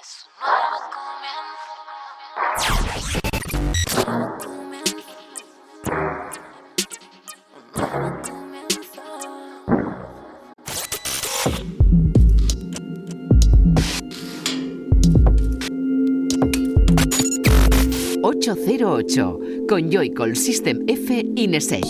Es un nuevo comienzo. 808 con Joycall System F Inesec.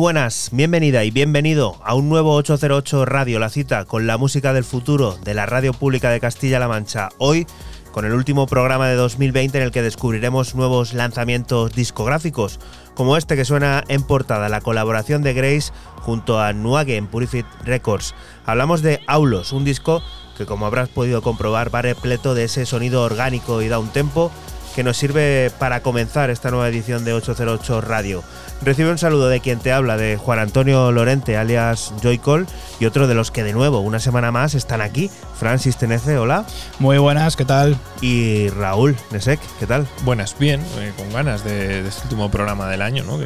Buenas, bienvenida y bienvenido a un nuevo 808 Radio, la cita con la música del futuro de la Radio Pública de Castilla-La Mancha. Hoy con el último programa de 2020 en el que descubriremos nuevos lanzamientos discográficos, como este que suena en portada, la colaboración de Grace junto a Nuage en Purifit Records. Hablamos de Aulos, un disco que como habrás podido comprobar va repleto de ese sonido orgánico y da un tempo que nos sirve para comenzar esta nueva edición de 808 Radio. Recibe un saludo de quien te habla, de Juan Antonio Lorente, alias Joycol, y otro de los que de nuevo, una semana más, están aquí. Francis Tenece, hola. Muy buenas, ¿qué tal? Y Raúl Nesek, ¿qué tal? Buenas, bien, eh, con ganas de, de este último programa del año, ¿no? que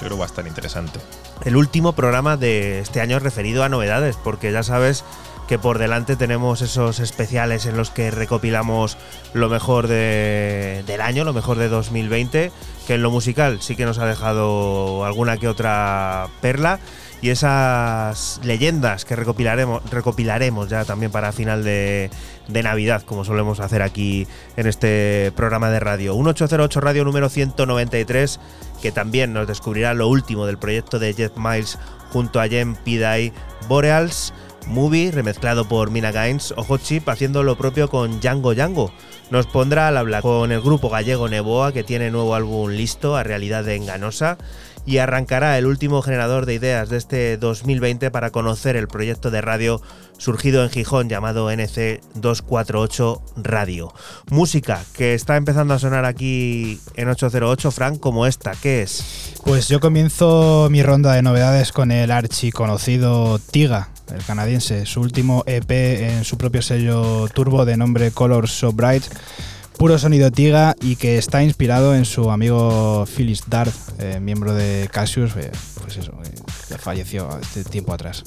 yo creo va a estar interesante. El último programa de este año referido a novedades, porque ya sabes que por delante tenemos esos especiales en los que recopilamos lo mejor de- del año, lo mejor de 2020, que en lo musical sí que nos ha dejado alguna que otra perla. Y esas leyendas que recopilaremos, recopilaremos ya también para final de, Navidad, como solemos hacer aquí en este programa de radio. 1808 Radio número 193, que también nos descubrirá lo último del proyecto de Jeff Miles junto a Jem Pidai Boreals. Movie, remezclado por Mina Gaines, Ojo Chip haciendo lo propio con Django Django. Nos pondrá al habla con el grupo gallego Neboa, que tiene nuevo álbum listo, a realidad de enganosa, y arrancará el último generador de ideas de este 2020 para conocer el proyecto de radio surgido en Gijón llamado NC248 Radio. Música que está empezando a sonar aquí en 808, Frank, como esta, ¿qué es? Pues yo comienzo mi ronda de novedades con el archi conocido Tiga, el canadiense, su último EP en su propio sello turbo de nombre Color So Bright, puro sonido tiga y que está inspirado en su amigo Phyllis Darth, eh, miembro de Cassius, eh, pues eso, eh, que falleció este tiempo atrás.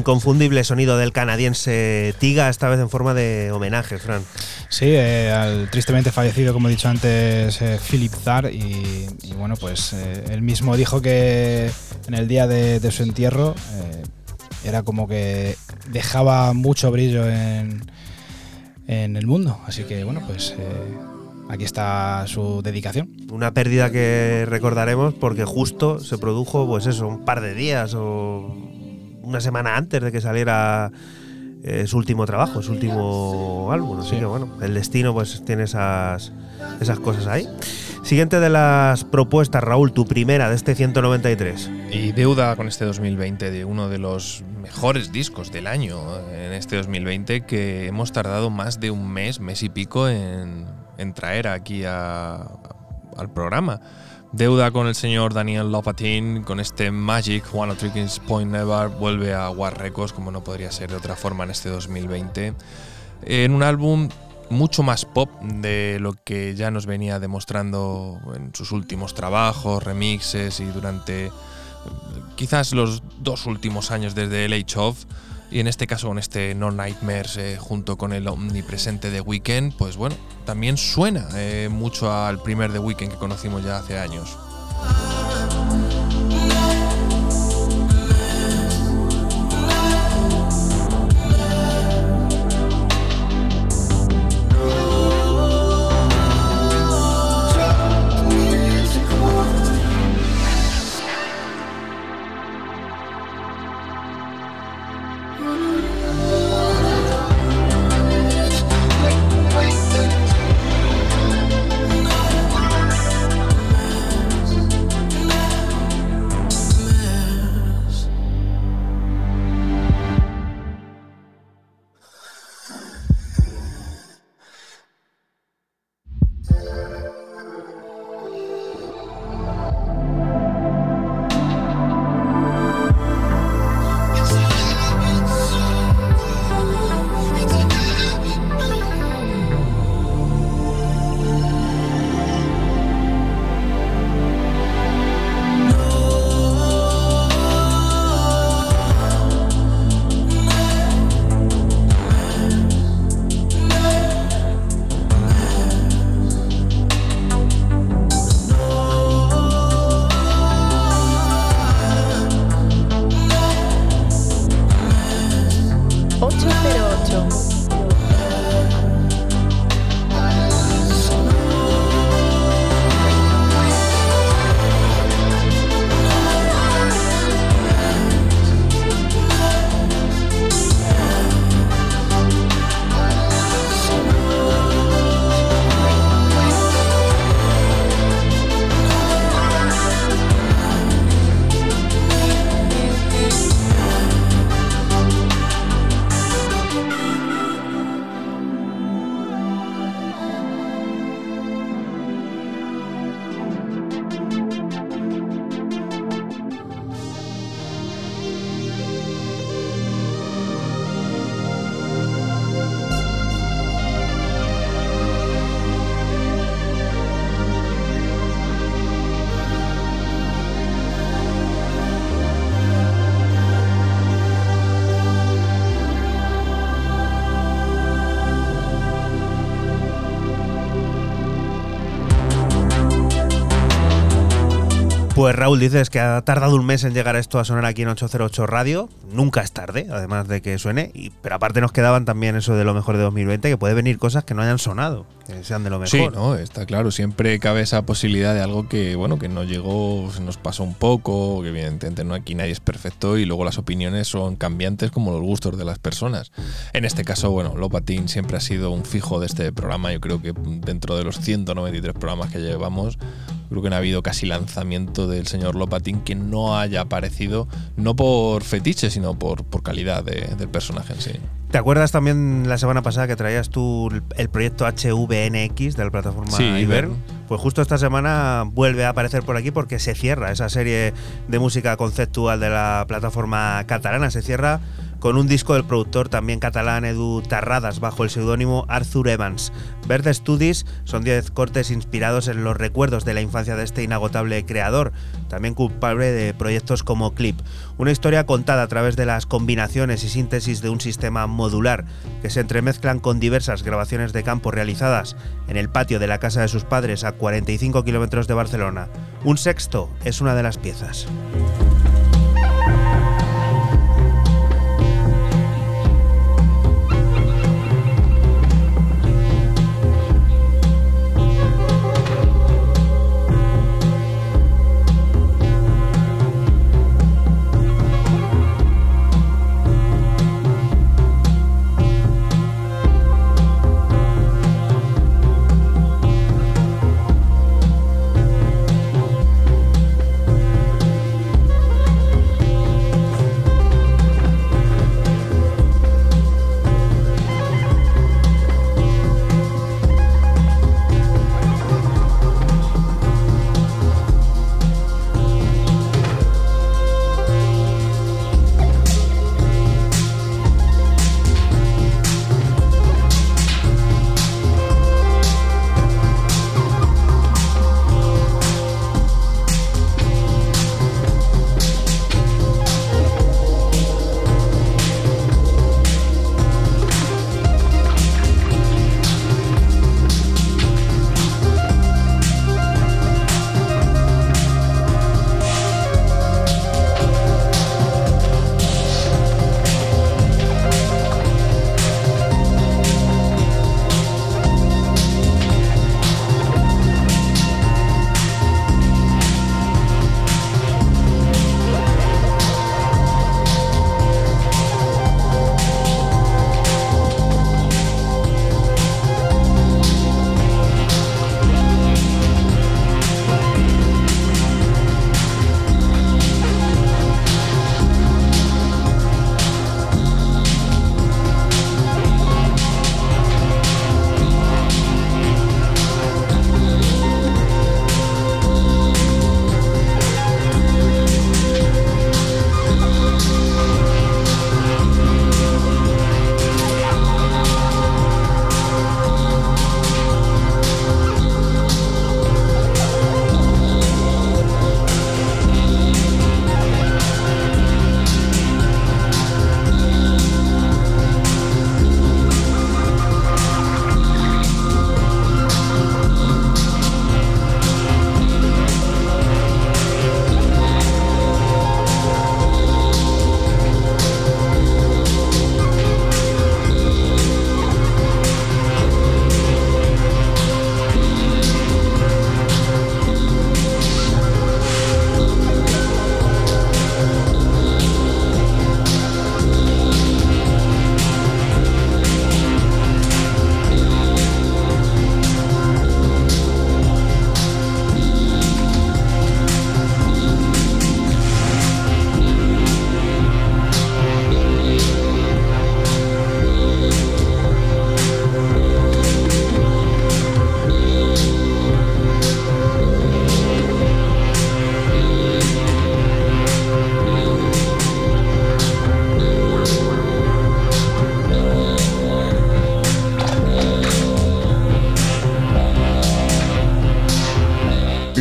Inconfundible sonido del canadiense Tiga, esta vez en forma de homenaje, Fran. Sí, eh, al tristemente fallecido, como he dicho antes, eh, Philip Zar. Y, y bueno, pues eh, él mismo dijo que en el día de, de su entierro eh, era como que dejaba mucho brillo en, en el mundo. Así que bueno, pues aquí está su dedicación. Una pérdida que recordaremos porque justo se produjo, pues eso, un par de días o una semana antes de que saliera eh, su último trabajo, su último álbum. Así Sí. que bueno, el destino pues tiene esas, esas cosas ahí. Siguiente de las propuestas, Raúl, tu primera de este 193. Y deuda con este 2020 de uno de los mejores discos del año eh, en este 2020 que hemos tardado más de un mes, mes y pico en, en traer aquí a- al programa. Deuda con el señor Daniel Lopatin, con este Magic, One of Trickings Point Never, vuelve a War Records como no podría ser de otra forma en este 2020. En un álbum mucho más pop de lo que ya nos venía demostrando en sus últimos trabajos, remixes y durante eh, quizás los dos últimos años desde el Age of. Y en este caso con este No Nightmares eh, junto con el omnipresente The Weeknd, pues bueno, también suena eh, mucho al primer The Weeknd que conocimos ya hace años. Raúl, dices que ha tardado un mes en llegar esto a sonar aquí en 808 Radio. Nunca es tarde, además de que suene. Y, pero aparte nos quedaban también eso de lo mejor de 2020, que puede venir cosas que no hayan sonado, que sean de lo mejor. Sí, no, está claro. Siempre cabe esa posibilidad de algo que, bueno, que no llegó, se nos pasó un poco, que evidentemente no aquí nadie es perfecto y luego las opiniones son cambiantes como los gustos de las personas. En este caso, bueno, Lopatín siempre ha sido un fijo de este programa. Yo creo que dentro de los 193 programas que llevamos, Creo que no ha habido casi lanzamiento del señor Lopatin que no haya aparecido, no por fetiche, sino por, por calidad de- del personaje en sí. ¿Te acuerdas también la semana pasada que traías tú el- proyecto HVNX de la plataforma Sí? Iber. Pues justo esta semana vuelve a aparecer por aquí porque se cierra esa serie de música conceptual de la plataforma catalana. Se cierra con un disco del productor también catalán Edu Tarradas bajo el seudónimo Arthur Evans. Verde Studies son 10 cortes inspirados en los recuerdos de la infancia de este inagotable creador, también culpable de proyectos como Clip. Una historia contada a través de las combinaciones y síntesis de un sistema modular que se entremezclan con diversas grabaciones de campo realizadas en el patio de la casa de sus padres a 45 kilómetros de Barcelona. Un sexto es una de las piezas.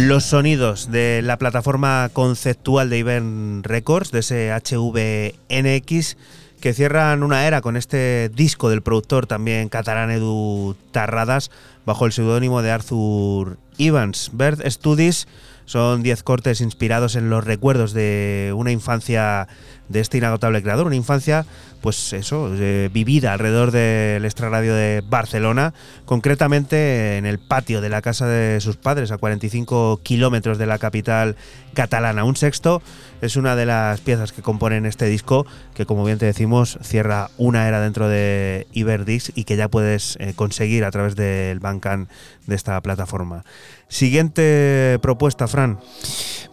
Los sonidos de la plataforma conceptual de Iben Records, de ese HVNX, que cierran una era con este disco del productor también catalán Edu Tarradas, bajo el seudónimo de Arthur Evans. Bird Studies son 10 cortes inspirados en los recuerdos de una infancia de este inagotable creador, una infancia, pues eso, eh, vivida alrededor del extrarradio de Barcelona, concretamente en el patio de la casa de sus padres, a 45 kilómetros de la capital catalana. Un sexto es una de las piezas que componen este disco, que como bien te decimos, cierra una era dentro de Iberdix y que ya puedes eh, conseguir a través del Bandcamp de esta plataforma. Siguiente propuesta, Fran.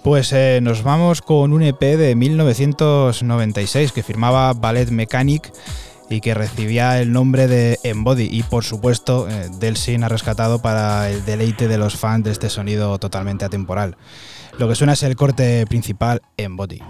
Pues eh, nos vamos con un EP de 1996 que firmaba Ballet Y que recibía el nombre de Embody y por supuesto eh, Delsin ha rescatado para el deleite de los fans de este sonido totalmente atemporal. Lo que suena es el corte principal Embody.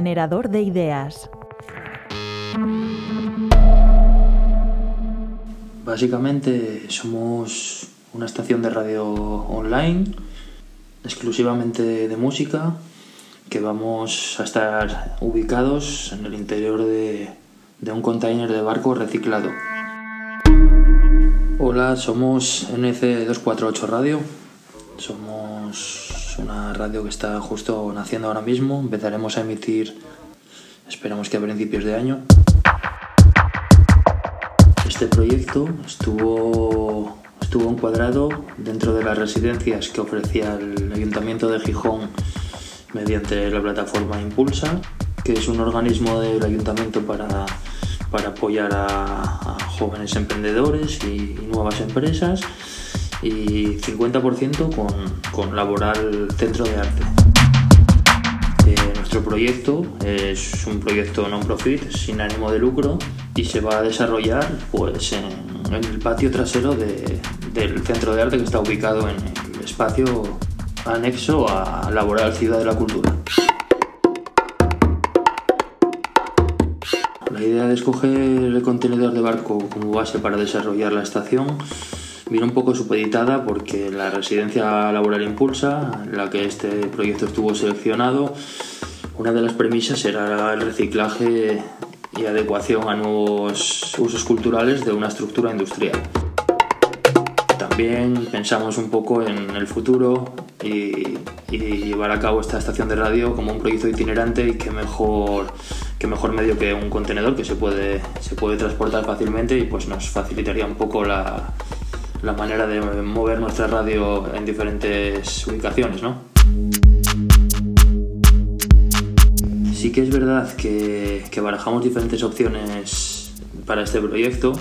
Generador de ideas. Básicamente somos una estación de radio online, exclusivamente de música, que vamos a estar ubicados en el interior de, de un container de barco reciclado. Hola, somos NC248 Radio. Radio que está justo naciendo ahora mismo. Empezaremos a emitir, esperamos que a principios de año. Este proyecto estuvo, estuvo encuadrado dentro de las residencias que ofrecía el Ayuntamiento de Gijón mediante la plataforma Impulsa, que es un organismo del Ayuntamiento para, para apoyar a, jóvenes emprendedores y nuevas empresas y 50% con, con Laboral Centro de Arte. Eh, nuestro proyecto es un proyecto non-profit sin ánimo de lucro y se va a desarrollar pues, en, el patio trasero de- del Centro de Arte que está ubicado en el espacio anexo a Laboral Ciudad de la Cultura. La idea de escoger el contenedor de barco como base para desarrollar la estación vino un poco supeditada porque la residencia laboral Impulsa, en la que este proyecto estuvo seleccionado, una de las premisas era el reciclaje y adecuación a nuevos usos culturales de una estructura industrial. También pensamos un poco en el futuro y, y llevar a cabo esta estación de radio como un proyecto itinerante y que mejor, que mejor medio que un contenedor que se puede, se puede transportar fácilmente y pues nos facilitaría un poco la, la manera de mover nuestra radio en diferentes ubicaciones, ¿no? Sí que es verdad que, que barajamos diferentes opciones para este proyecto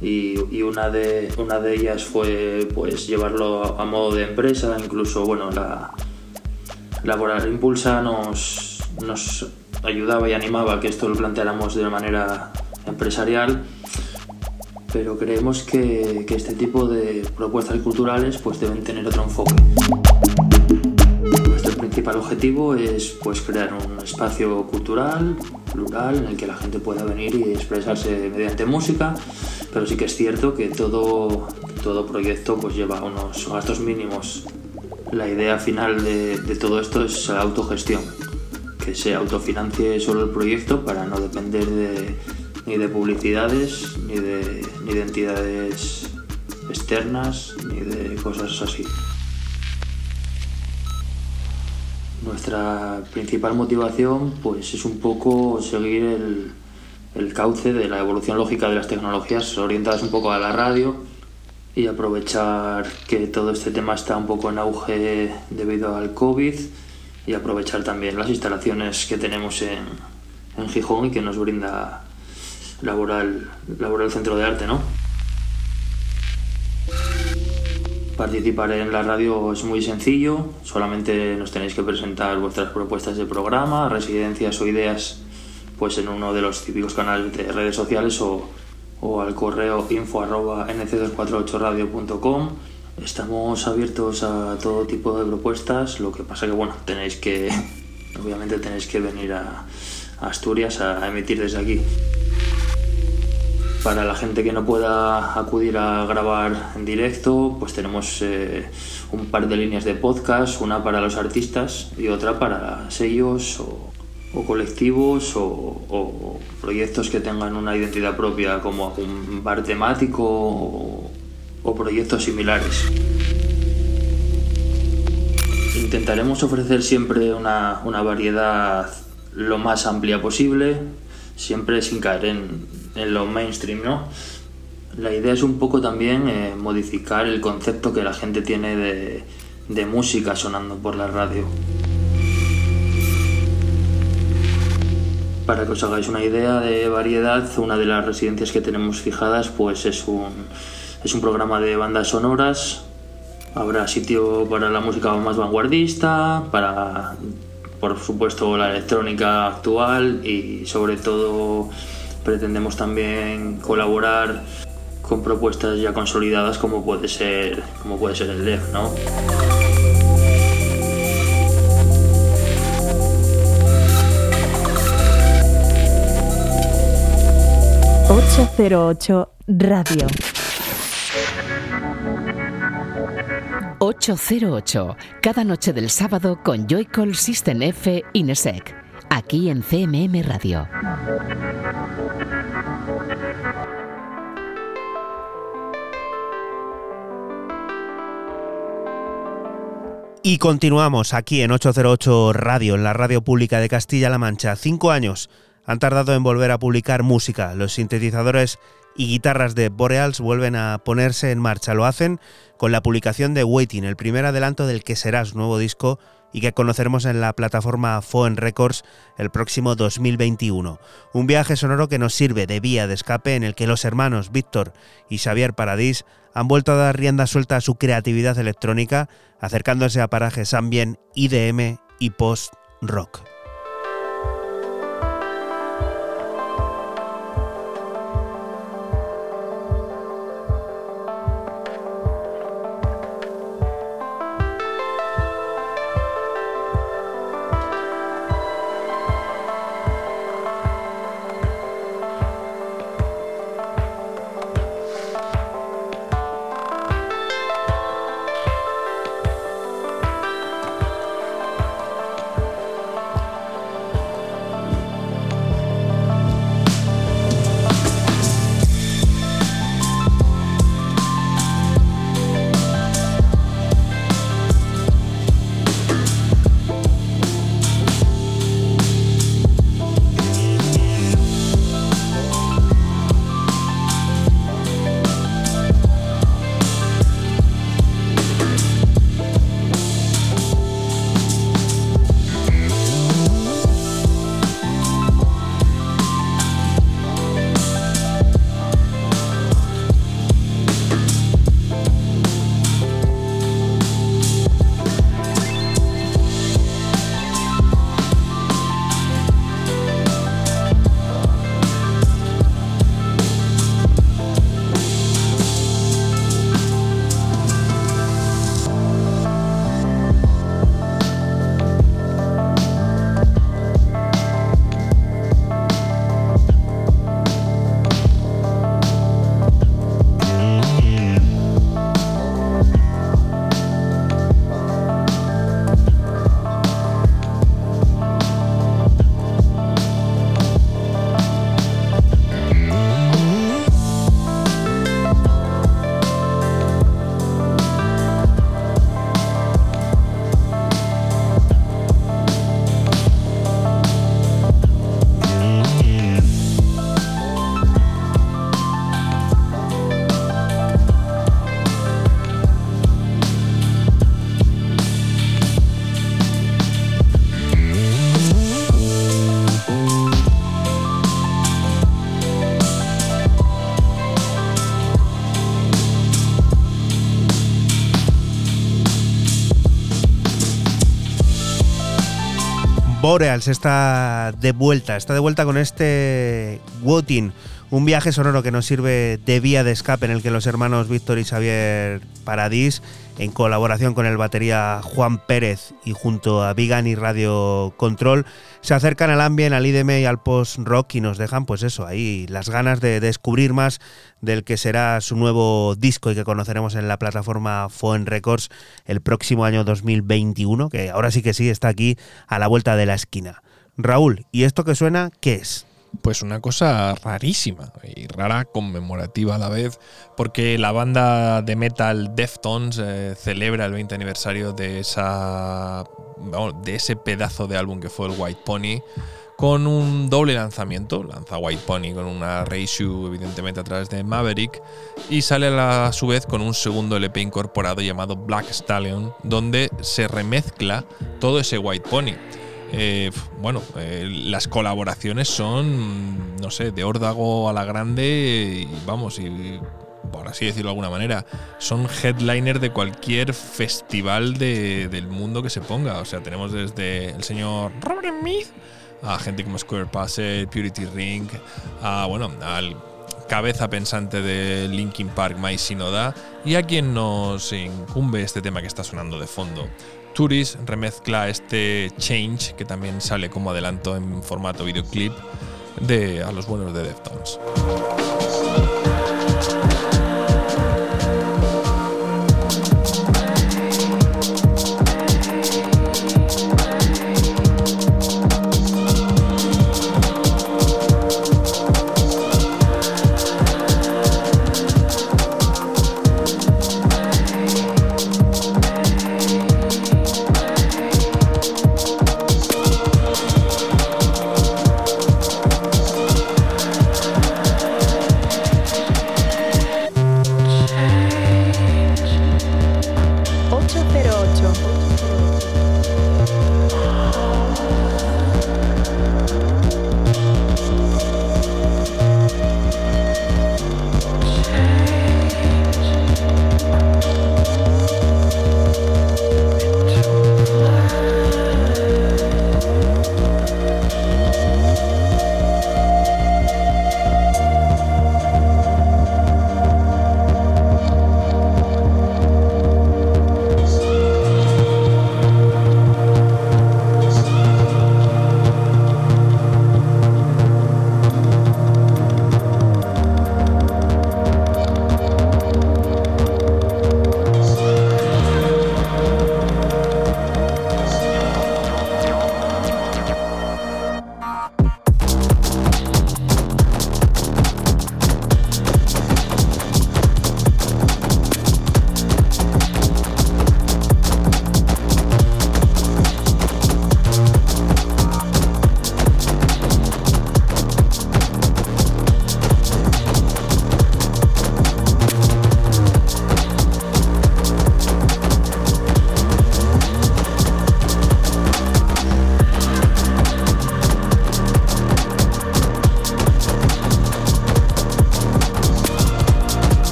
y, y una, de, una de ellas fue pues llevarlo a modo de empresa, incluso bueno, la Laboral Impulsa nos, nos ayudaba y animaba a que esto lo planteáramos de manera empresarial pero creemos que, que este tipo de propuestas culturales pues deben tener otro enfoque. Nuestro principal objetivo es pues crear un espacio cultural, plural, en el que la gente pueda venir y expresarse mediante música, pero sí que es cierto que todo, todo proyecto pues lleva unos gastos mínimos. La idea final de, de todo esto es la autogestión, que se autofinancie solo el proyecto para no depender de, ni de publicidades, ni de, ni de entidades externas, ni de cosas así. Nuestra principal motivación pues, es un poco seguir el, cauce de la evolución lógica de las tecnologías orientadas un poco a la radio y aprovechar que todo este tema está un poco en auge debido al COVID y aprovechar también las instalaciones que tenemos en, en Gijón y que nos brinda Laboral, Laboral Centro de Arte, ¿no? Participar en la radio es muy sencillo, solamente nos tenéis que presentar vuestras propuestas de programa, residencias o ideas pues en uno de los típicos canales de redes sociales o, o al correo info arroba nc248radio.com. Estamos abiertos a todo tipo de propuestas, lo que pasa que bueno, tenéis que, obviamente tenéis que venir a Asturias a emitir desde aquí. Para la gente que no pueda acudir a grabar en directo, pues tenemos eh, un par de líneas de podcast, una para los artistas y otra para sellos o, colectivos o, o proyectos que tengan una identidad propia como un bar temático o, o proyectos similares. Intentaremos ofrecer siempre una, una variedad lo más amplia posible, siempre sin caer en, en lo mainstream, ¿no? La idea es un poco también eh, modificar el concepto que la gente tiene de, de música sonando por la radio. Para que os hagáis una idea de variedad, una de las residencias que tenemos fijadas pues es un, es un programa de bandas sonoras. Habrá sitio para la música más vanguardista, para por supuesto la electrónica actual y sobre todo pretendemos también colaborar con propuestas ya consolidadas como puede ser como puede ser el DEF, ¿no? 808 Radio. 808, cada noche del sábado con Joycall System F Inesec, aquí en CMM Radio. Y continuamos aquí en 808 Radio, en la radio pública de Castilla-La Mancha. Cinco años han tardado en volver a publicar música. Los sintetizadores y guitarras de Boreals vuelven a ponerse en marcha. Lo hacen con la publicación de Waiting, el primer adelanto del que será su nuevo disco y que conoceremos en la plataforma Foen Records el próximo 2021. Un viaje sonoro que nos sirve de vía de escape en el que los hermanos Víctor y Xavier Paradís han vuelto a dar rienda suelta a su creatividad electrónica, acercándose a parajes ambient, IDM y post-rock. Boreals está de vuelta, está de vuelta con este Wotin, un viaje sonoro que nos sirve de vía de escape en el que los hermanos Víctor y Xavier Paradís, en colaboración con el batería Juan Pérez y junto a Vigan y Radio Control, se acercan al ambient, al IDM y al post-rock y nos dejan, pues eso, ahí las ganas de descubrir más del que será su nuevo disco y que conoceremos en la plataforma Foen Records el próximo año 2021, que ahora sí que sí está aquí a la vuelta de la esquina. Raúl, ¿y esto que suena qué es? Pues una cosa rarísima y rara, conmemorativa a la vez, porque la banda de metal Deftones eh, celebra el 20 aniversario de, esa, de ese pedazo de álbum que fue el White Pony, con un doble lanzamiento. Lanza White Pony con una reissue, evidentemente, a través de Maverick, y sale a su vez con un segundo LP incorporado llamado Black Stallion, donde se remezcla todo ese White Pony. Eh, bueno, eh, las colaboraciones son, no sé, de órdago a la grande y vamos, y por así decirlo de alguna manera, son headliner de cualquier festival de- del mundo que se ponga. O sea, tenemos desde el señor Robert Smith a gente como Square Passage, Purity Ring, a, bueno, al cabeza pensante de Linkin Park, Mai Shinoda, y a quien nos incumbe este tema que está sonando de fondo. Turis remezcla este Change, que también sale como adelanto en formato videoclip, de a los buenos de Deftones.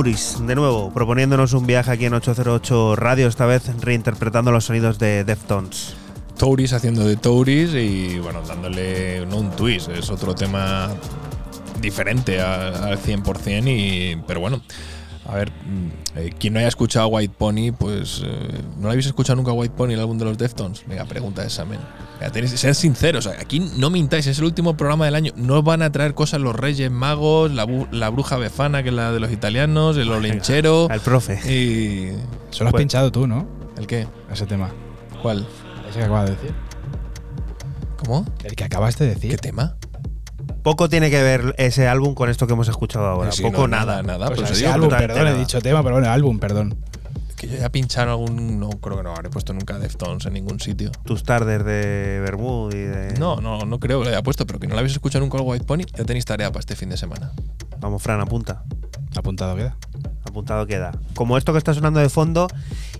Touris, de nuevo, proponiéndonos un viaje aquí en 808 Radio, esta vez reinterpretando los sonidos de Deftones. Touris haciendo de Touris y bueno, dándole un twist, es otro tema diferente a- al 100%, y, pero bueno. A ver, mm, eh, quien no haya escuchado White Pony, pues eh, ¿no lo habéis escuchado nunca White Pony, el álbum de los Deftones? Venga, pregunta esa, men. Sed sinceros, aquí no mintáis, es el último programa del año. No os van a traer cosas los Reyes Magos, la, bu- la bruja befana, que es la de los italianos, el olenchero. Al profe. Y. Eso lo has Pues- pinchado tú, ¿no? ¿El qué? Ese tema. ¿Cuál? Ese que acabas de decir. ¿Cómo? El que acabas de decir. ¿Qué tema? Poco tiene que ver ese álbum con esto que hemos escuchado ahora. Sí, Poco no, nada. nada. Pues por eso ese digo, álbum, perdón, he dicho tema, pero bueno, álbum, perdón. Que yo ya pinchado algún. No creo que no habré puesto nunca Deftones en ningún sitio. Tus tardes de Bermud y de. No, no, no creo que lo haya puesto, pero que no lo habéis escuchado nunca el White Pony, ya tenéis tarea para este fin de semana. Vamos, Fran, apunta. Apuntado queda. Apuntado queda. Como esto que está sonando de fondo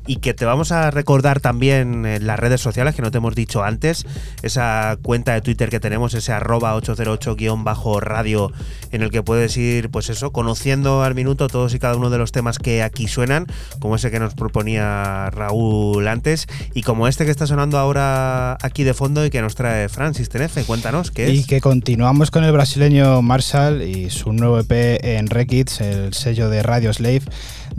y que te vamos a recordar también en las redes sociales que no te hemos dicho antes, esa cuenta de Twitter que tenemos, ese arroba 808-radio en el que puedes ir, pues eso, conociendo al minuto todos y cada uno de los temas que aquí suenan, como ese que nos proponía Raúl antes y como este que está sonando ahora aquí de fondo y que nos trae Francis Tenefe. Cuéntanos, ¿qué Y es? que continuamos con el brasileño Marshall y su nuevo EP en Rekids, el sello de Radio Slave,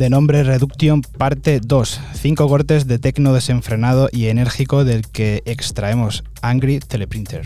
de nombre Reduction Parte 2. Cinco cortes de tecno desenfrenado y enérgico del que extraemos Angry Teleprinter.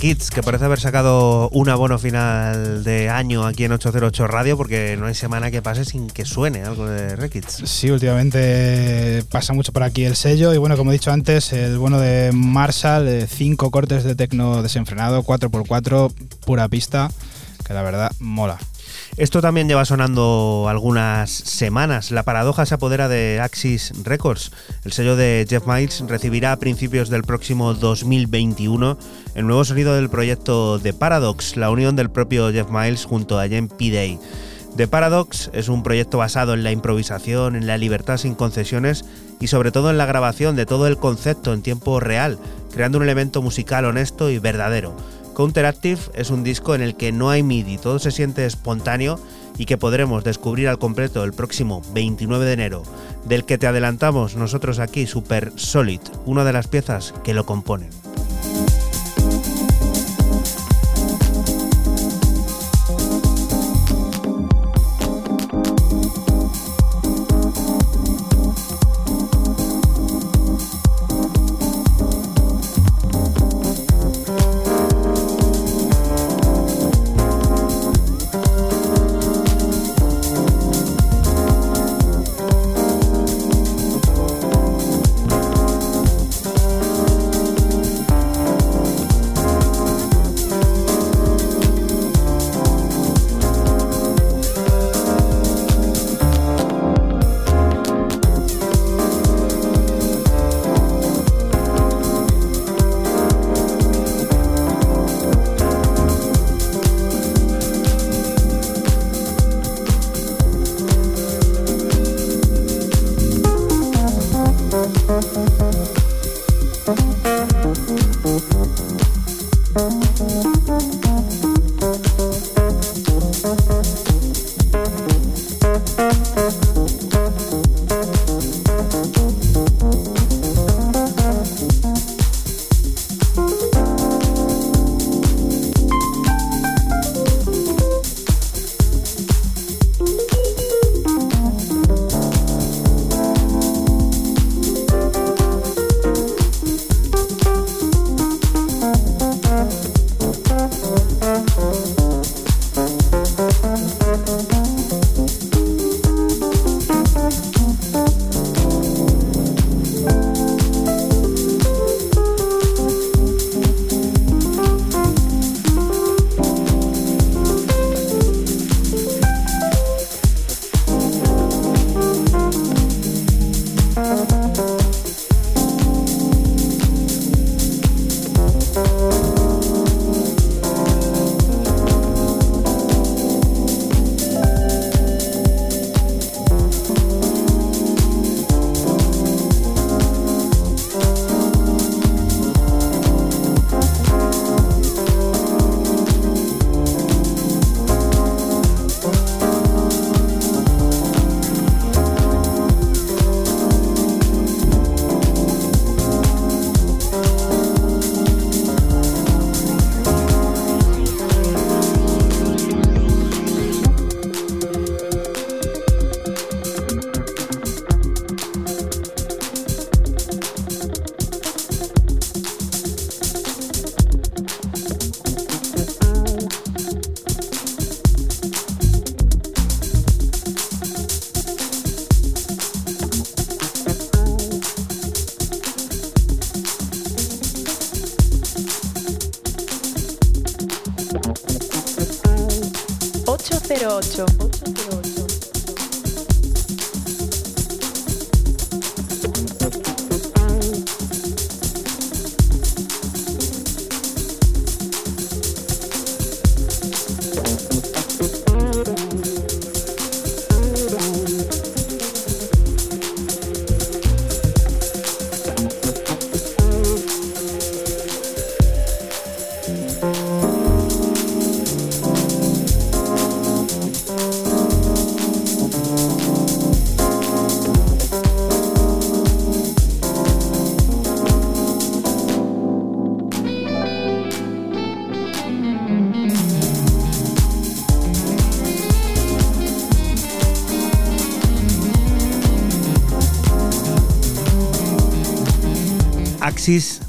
Rekids, que parece haber sacado un abono final de año aquí en 808 Radio, porque no hay semana que pase sin que suene algo de Rekids. Sí, últimamente pasa mucho por aquí el sello y bueno, como he dicho antes, el bueno de Marshall, eh, cinco cortes de tecno desenfrenado, 4x4, pura pista, que la verdad mola. Esto también lleva sonando algunas semanas. La paradoja se apodera de Axis Records. El sello de Jeff Miles recibirá a principios del próximo 2021 el nuevo sonido del proyecto The Paradox, la unión del propio Jeff Miles junto a Jen P. Day. The Paradox es un proyecto basado en la improvisación, en la libertad sin concesiones y sobre todo en la grabación de todo el concepto en tiempo real, creando un elemento musical honesto y verdadero. Counteractive es un disco en el que no hay MIDI, todo se siente espontáneo y que podremos descubrir al completo el próximo 29 de enero, del que te adelantamos nosotros aquí Super Solid, una de las piezas que lo componen.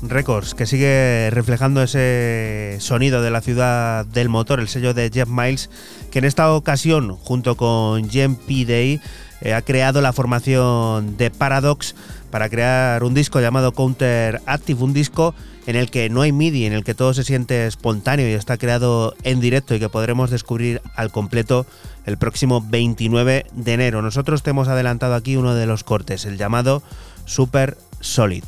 Records, que sigue reflejando ese sonido de la ciudad del motor, el sello de Jeff Miles, que en esta ocasión, junto con Jen P. Day, eh, ha creado la formación de Paradox para crear un disco llamado Counter Active, un disco en el que no hay MIDI, en el que todo se siente espontáneo y está creado en directo y que podremos descubrir al completo el próximo 29 de enero. Nosotros te hemos adelantado aquí uno de los cortes, el llamado Super Solid.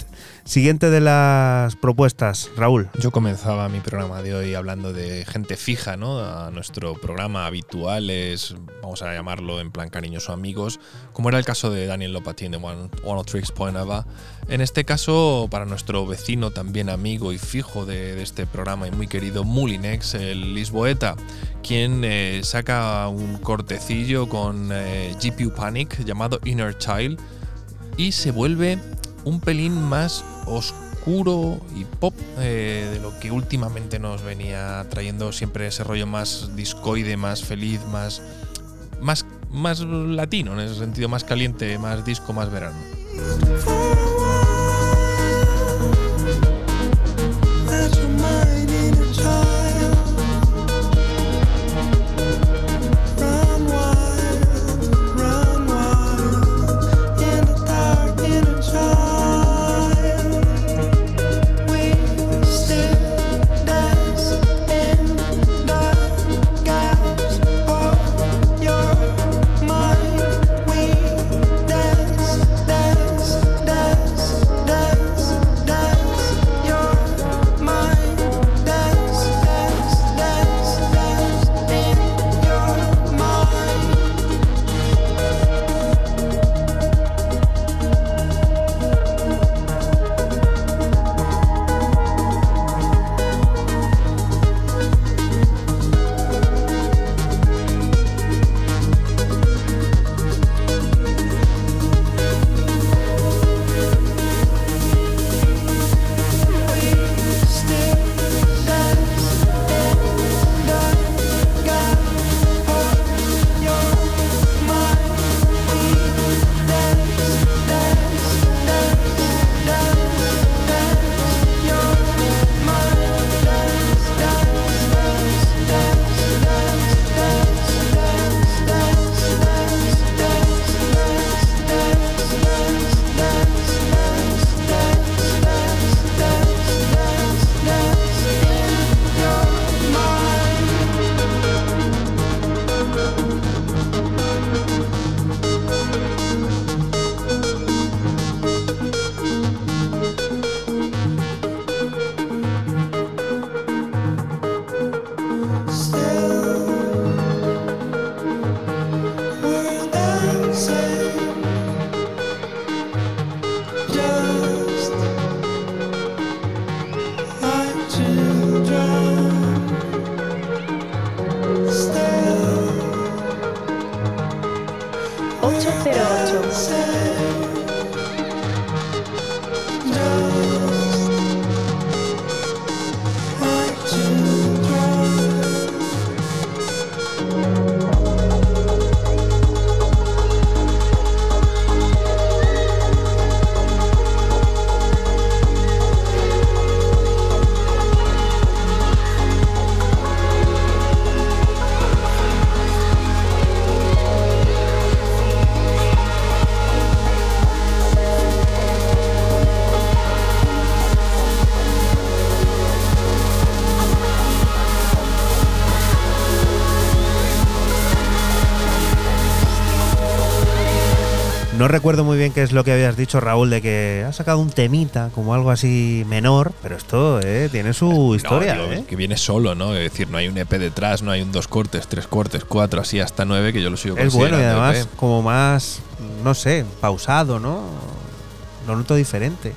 Siguiente de las propuestas, Raúl. Yo comenzaba mi programa de hoy hablando de gente fija, ¿no? A nuestro programa habituales, vamos a llamarlo en plan cariñoso amigos, como era el caso de Daniel Lopatin de One, One Tricks Point Ava. En este caso, para nuestro vecino también amigo y fijo de, de este programa y muy querido Mulinex, el Lisboeta, quien eh, saca un cortecillo con eh, GPU Panic llamado Inner Child y se vuelve un pelín más oscuro y pop eh, de lo que últimamente nos venía trayendo siempre ese rollo más discoide, más feliz, más, más, más latino, en ese sentido, más caliente, más disco, más verano. Recuerdo muy bien qué es lo que habías dicho, Raúl, de que ha sacado un temita, como algo así menor, pero esto eh, tiene su historia. Digo, ¿eh? Que viene solo, ¿no? Es decir, no hay un EP detrás, no hay un dos cortes, tres cortes, cuatro, así hasta nueve, que yo lo sigo Es bueno y además EP. como más, no sé, pausado, ¿no? Lo noto diferente.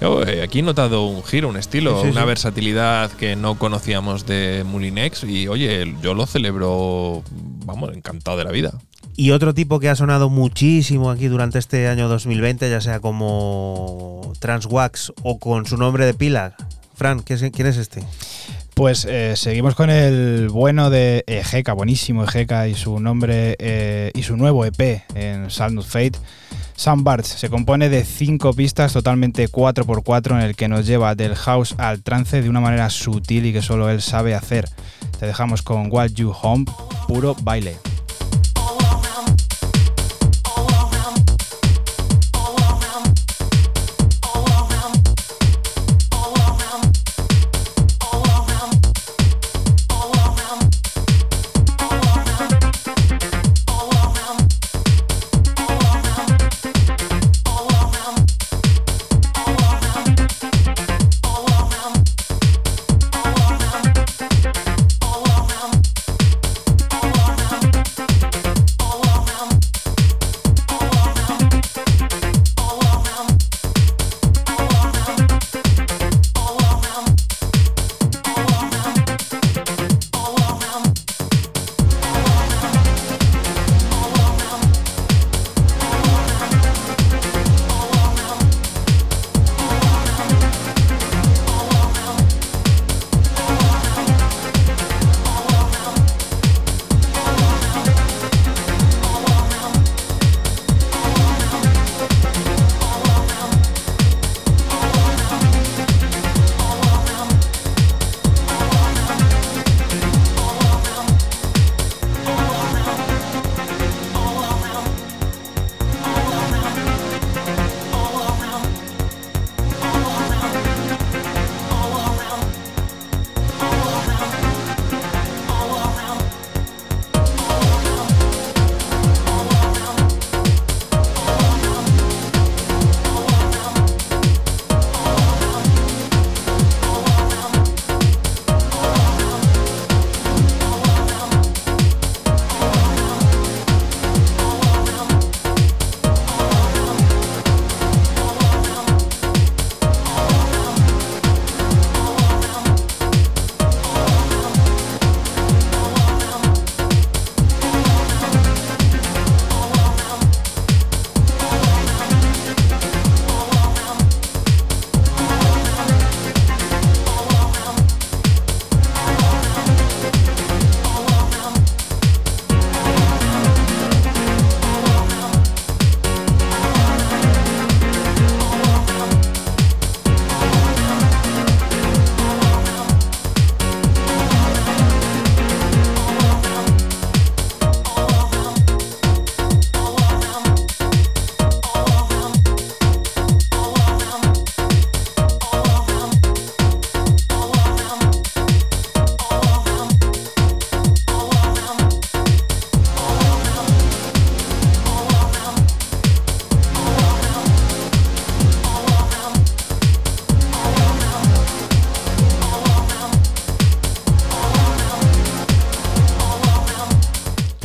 Yo, eh, aquí he notado un giro, un estilo, Sí, sí, una sí. versatilidad que no conocíamos de Mulinex y oye, yo lo celebro, vamos, encantado de la vida. Y otro tipo que ha sonado muchísimo aquí durante este año 2020, ya sea como Transwax o con su nombre de pila. Fran, ¿qué es- ¿quién es este? Pues eh, seguimos con el bueno de Ejeca, buenísimo Ejeca y su nombre eh, y su nuevo EP en of Fate. Sam Barts se compone de cinco pistas totalmente 4x4 en el que nos lleva del house al trance de una manera sutil y que solo él sabe hacer. Te dejamos con What You Home, puro baile.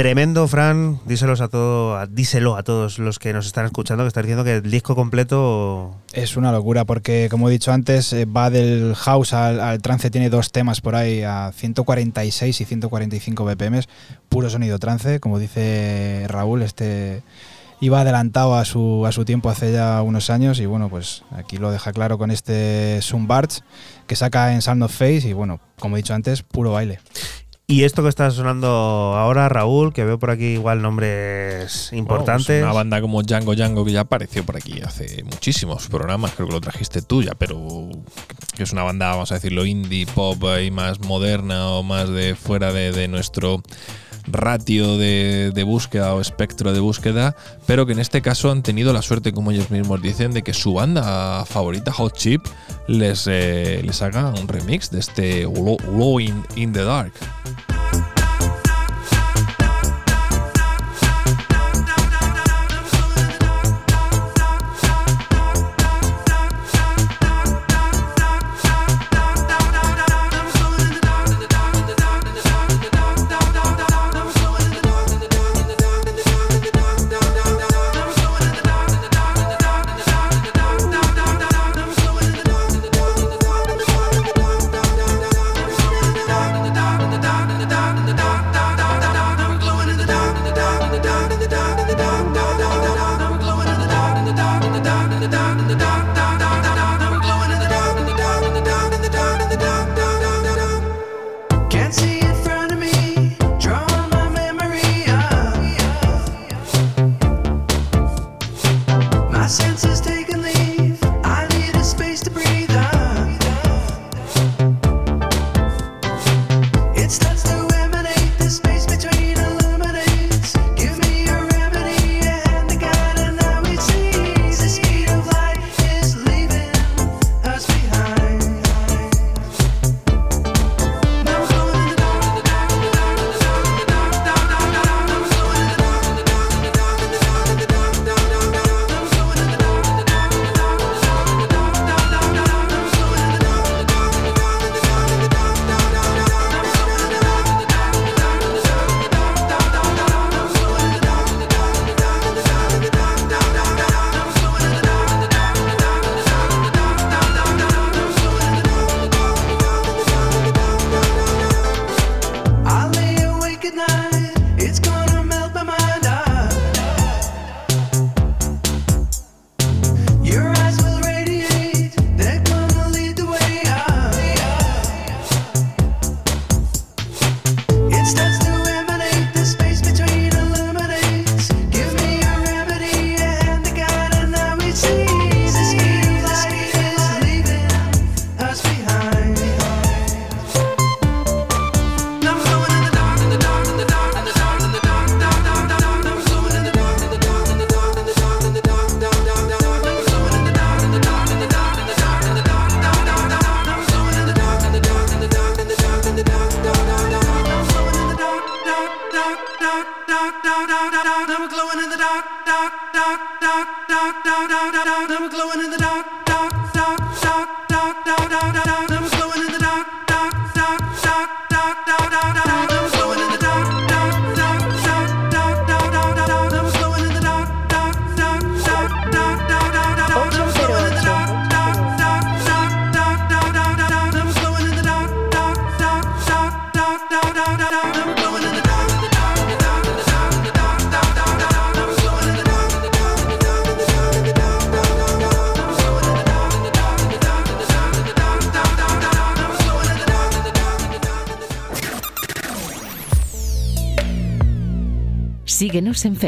Tremendo, Fran. Díselos a todo, díselo a todos los que nos están escuchando que estás diciendo que el disco completo. Es una locura porque, como he dicho antes, eh, va del house al, trance, tiene dos temas por ahí a 146 y 145 BPM, puro sonido trance, como dice Raúl, este iba adelantado a su, a su tiempo hace ya unos años y bueno, pues aquí lo deja claro con este Sunbarch que saca en Sound of Face y bueno, como he dicho antes, puro baile. Y esto que está sonando ahora, Raúl, que veo por aquí igual nombres importantes. Bueno, pues una banda como Django Django que ya apareció por aquí hace muchísimos programas, creo que lo trajiste tú ya, pero que es una banda, vamos a decirlo, indie pop y más moderna o más de fuera de, de nuestro ratio de, de búsqueda o espectro de búsqueda, pero que en este caso han tenido la suerte, como ellos mismos dicen, de que su banda favorita, Hot Chip, les, eh, les haga un remix de este Glow Glow in, in the Dark.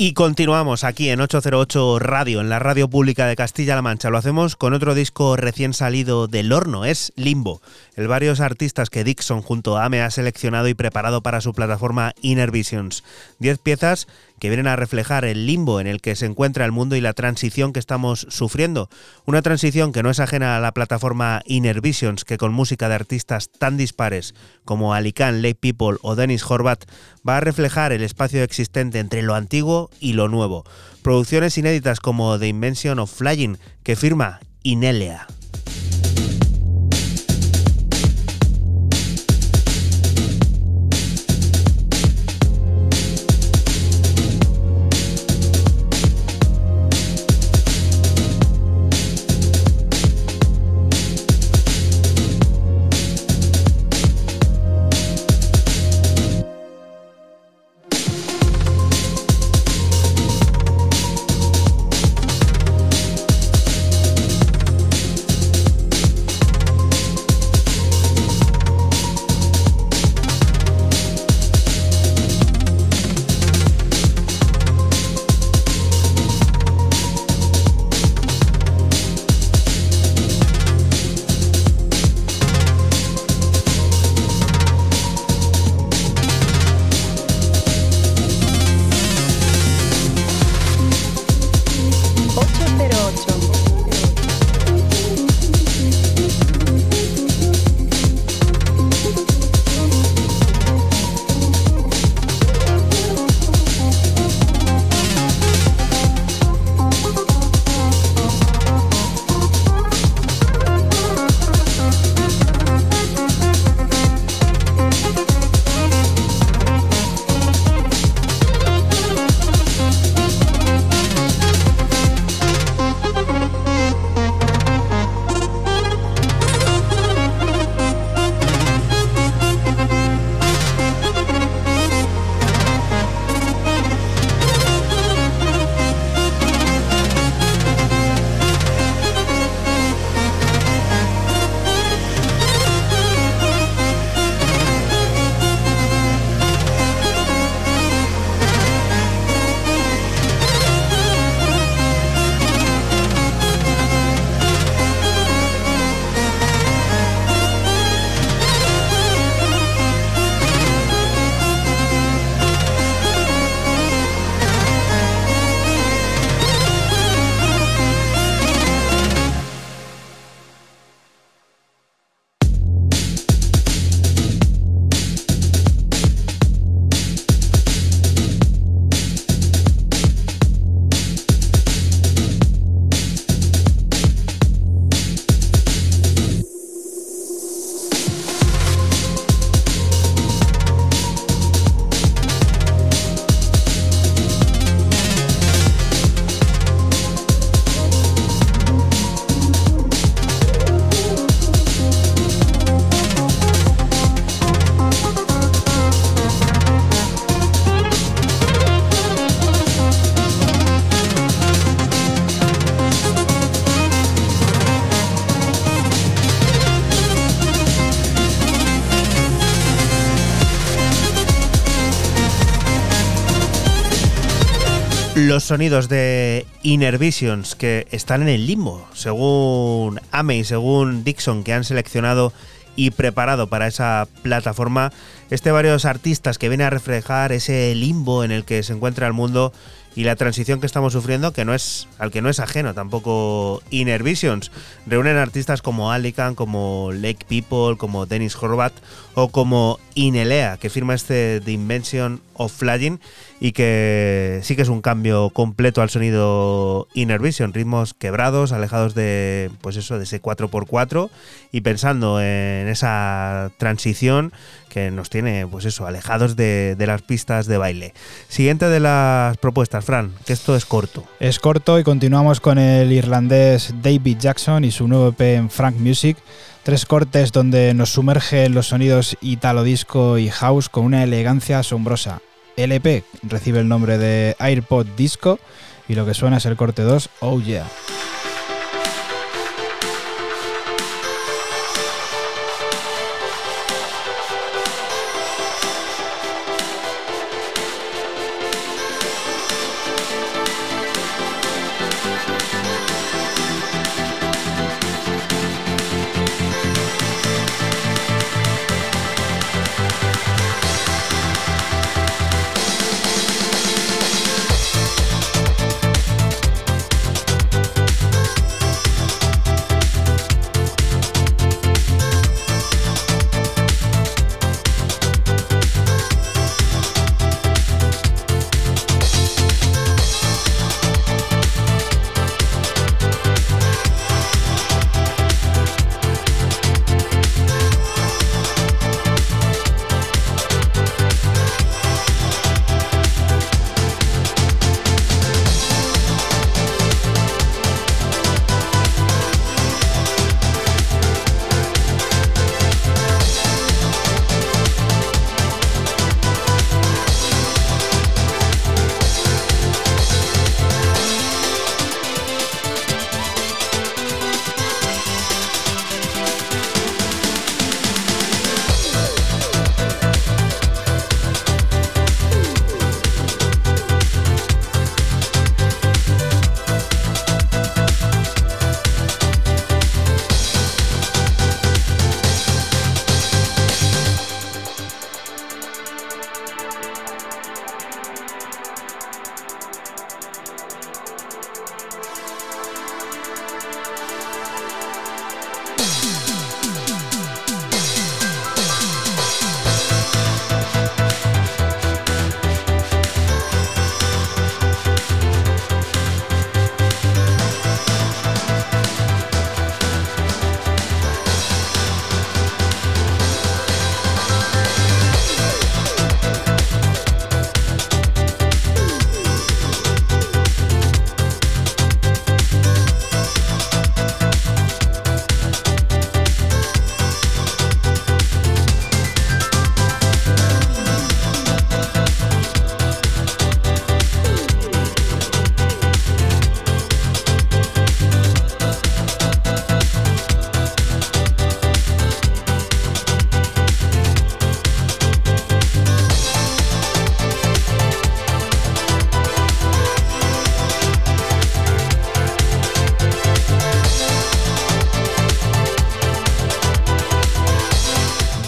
Y continuamos aquí en 808 Radio, en la radio pública de Castilla-La Mancha. Lo hacemos con otro disco recién salido del horno, es Limbo. El varios artistas que Dixon junto a Ame ha seleccionado y preparado para su plataforma Inner Visions. Diez piezas que vienen a reflejar el limbo en el que se encuentra el mundo y la transición que estamos sufriendo. Una transición que no es ajena a la plataforma Inner Visions, que con música de artistas tan dispares como Alican, Lake People o Dennis Horvat va a reflejar el espacio existente entre lo antiguo y lo nuevo. Producciones inéditas como The Invention of Flying, que firma Inelia. Los sonidos de Inner Visions que están en el limbo, según Ame y según Dixon, que han seleccionado y preparado para esa plataforma. Este varios artistas que vienen a reflejar ese limbo en el que se encuentra el mundo y la transición que estamos sufriendo, que no es al que no es ajeno tampoco Inner Visions. Reúnen artistas como Alican, como Lake People, como Dennis Horvat o como Inelea, que firma este The Invention of Flying y que sí que es un cambio completo al sonido Inner Vision, ritmos quebrados, alejados de pues eso de ese 4x4 y pensando en esa transición que nos tiene pues eso alejados de, las pistas de baile. Siguiente de las propuestas, Fran, que esto es corto. Es corto y continuamos con el irlandés David Jackson y su nuevo EP en Frank Music. Tres cortes donde nos sumerge en los sonidos italo disco y house con una elegancia asombrosa. LP recibe el nombre de AirPod Disco y lo que suena es el corte 2, Oh Yeah.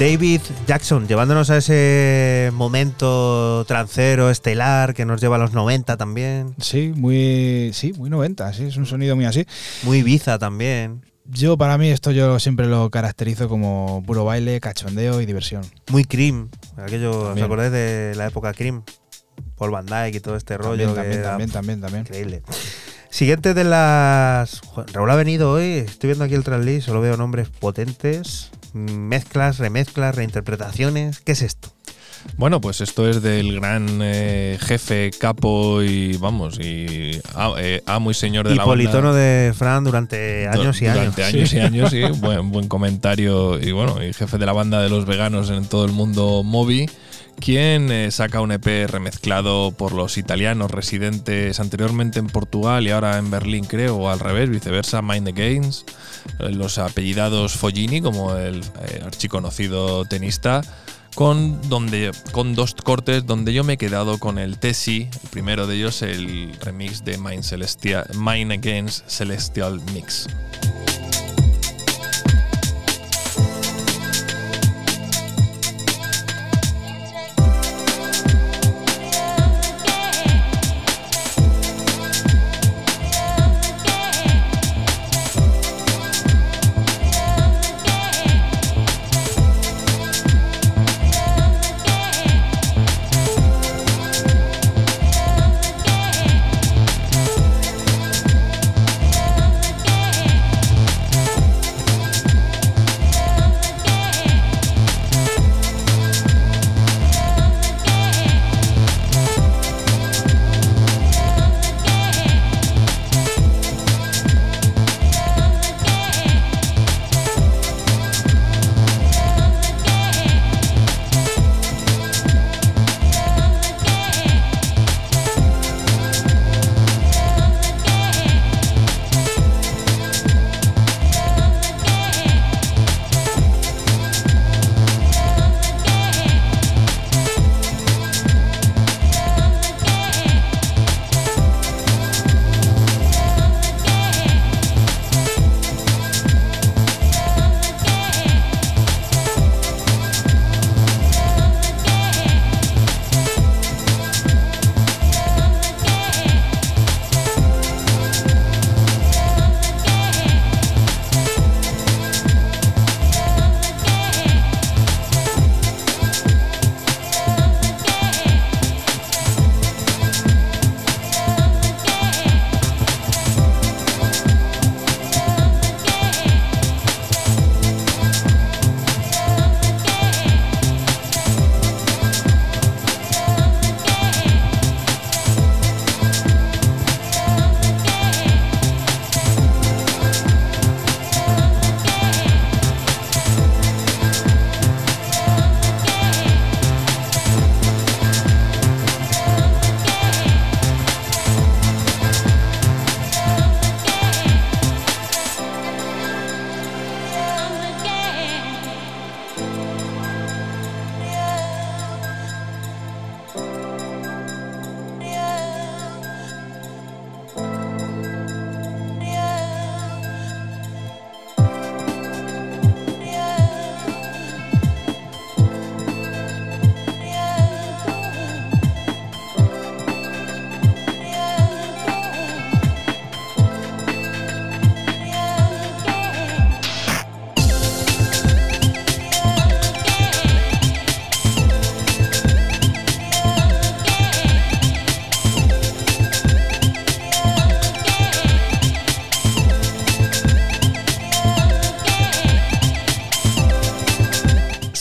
David Jackson, llevándonos a ese momento trancero, estelar, que nos lleva a los 90 también. Sí, muy, sí, muy 90, sí, es un sonido muy así. Muy Ibiza también. Yo, para mí, esto yo siempre lo caracterizo como puro baile, cachondeo y diversión. Muy Cream. Aquello, ¿os También. acordáis de la época Cream? Paul Van Dyke y todo este rollo. También, que también, también, también. Increíble. Siguiente de las. Raúl ha venido hoy. Estoy viendo aquí el tracklist, solo veo nombres potentes. Mezclas, remezclas, reinterpretaciones. ¿Qué es esto? Bueno, pues esto es del gran eh, jefe, capo y vamos, y a- eh, amo y señor de Y la politono banda. de Fran durante años y años. Durante años y años, sí. Buen, buen comentario. Y bueno, y jefe de la banda de los veganos en todo el mundo, Moby, quien eh, saca un EP remezclado por los italianos residentes anteriormente en Portugal y ahora en Berlín, creo, o al revés, viceversa, Mind the Games. eh, Los apellidados Foggini, como el eh, archiconocido tenista. Con, donde, con dos cortes donde yo me he quedado con el Tessie, el primero de ellos, el remix de Mind, Celestial, Mind Against Celestial Mix.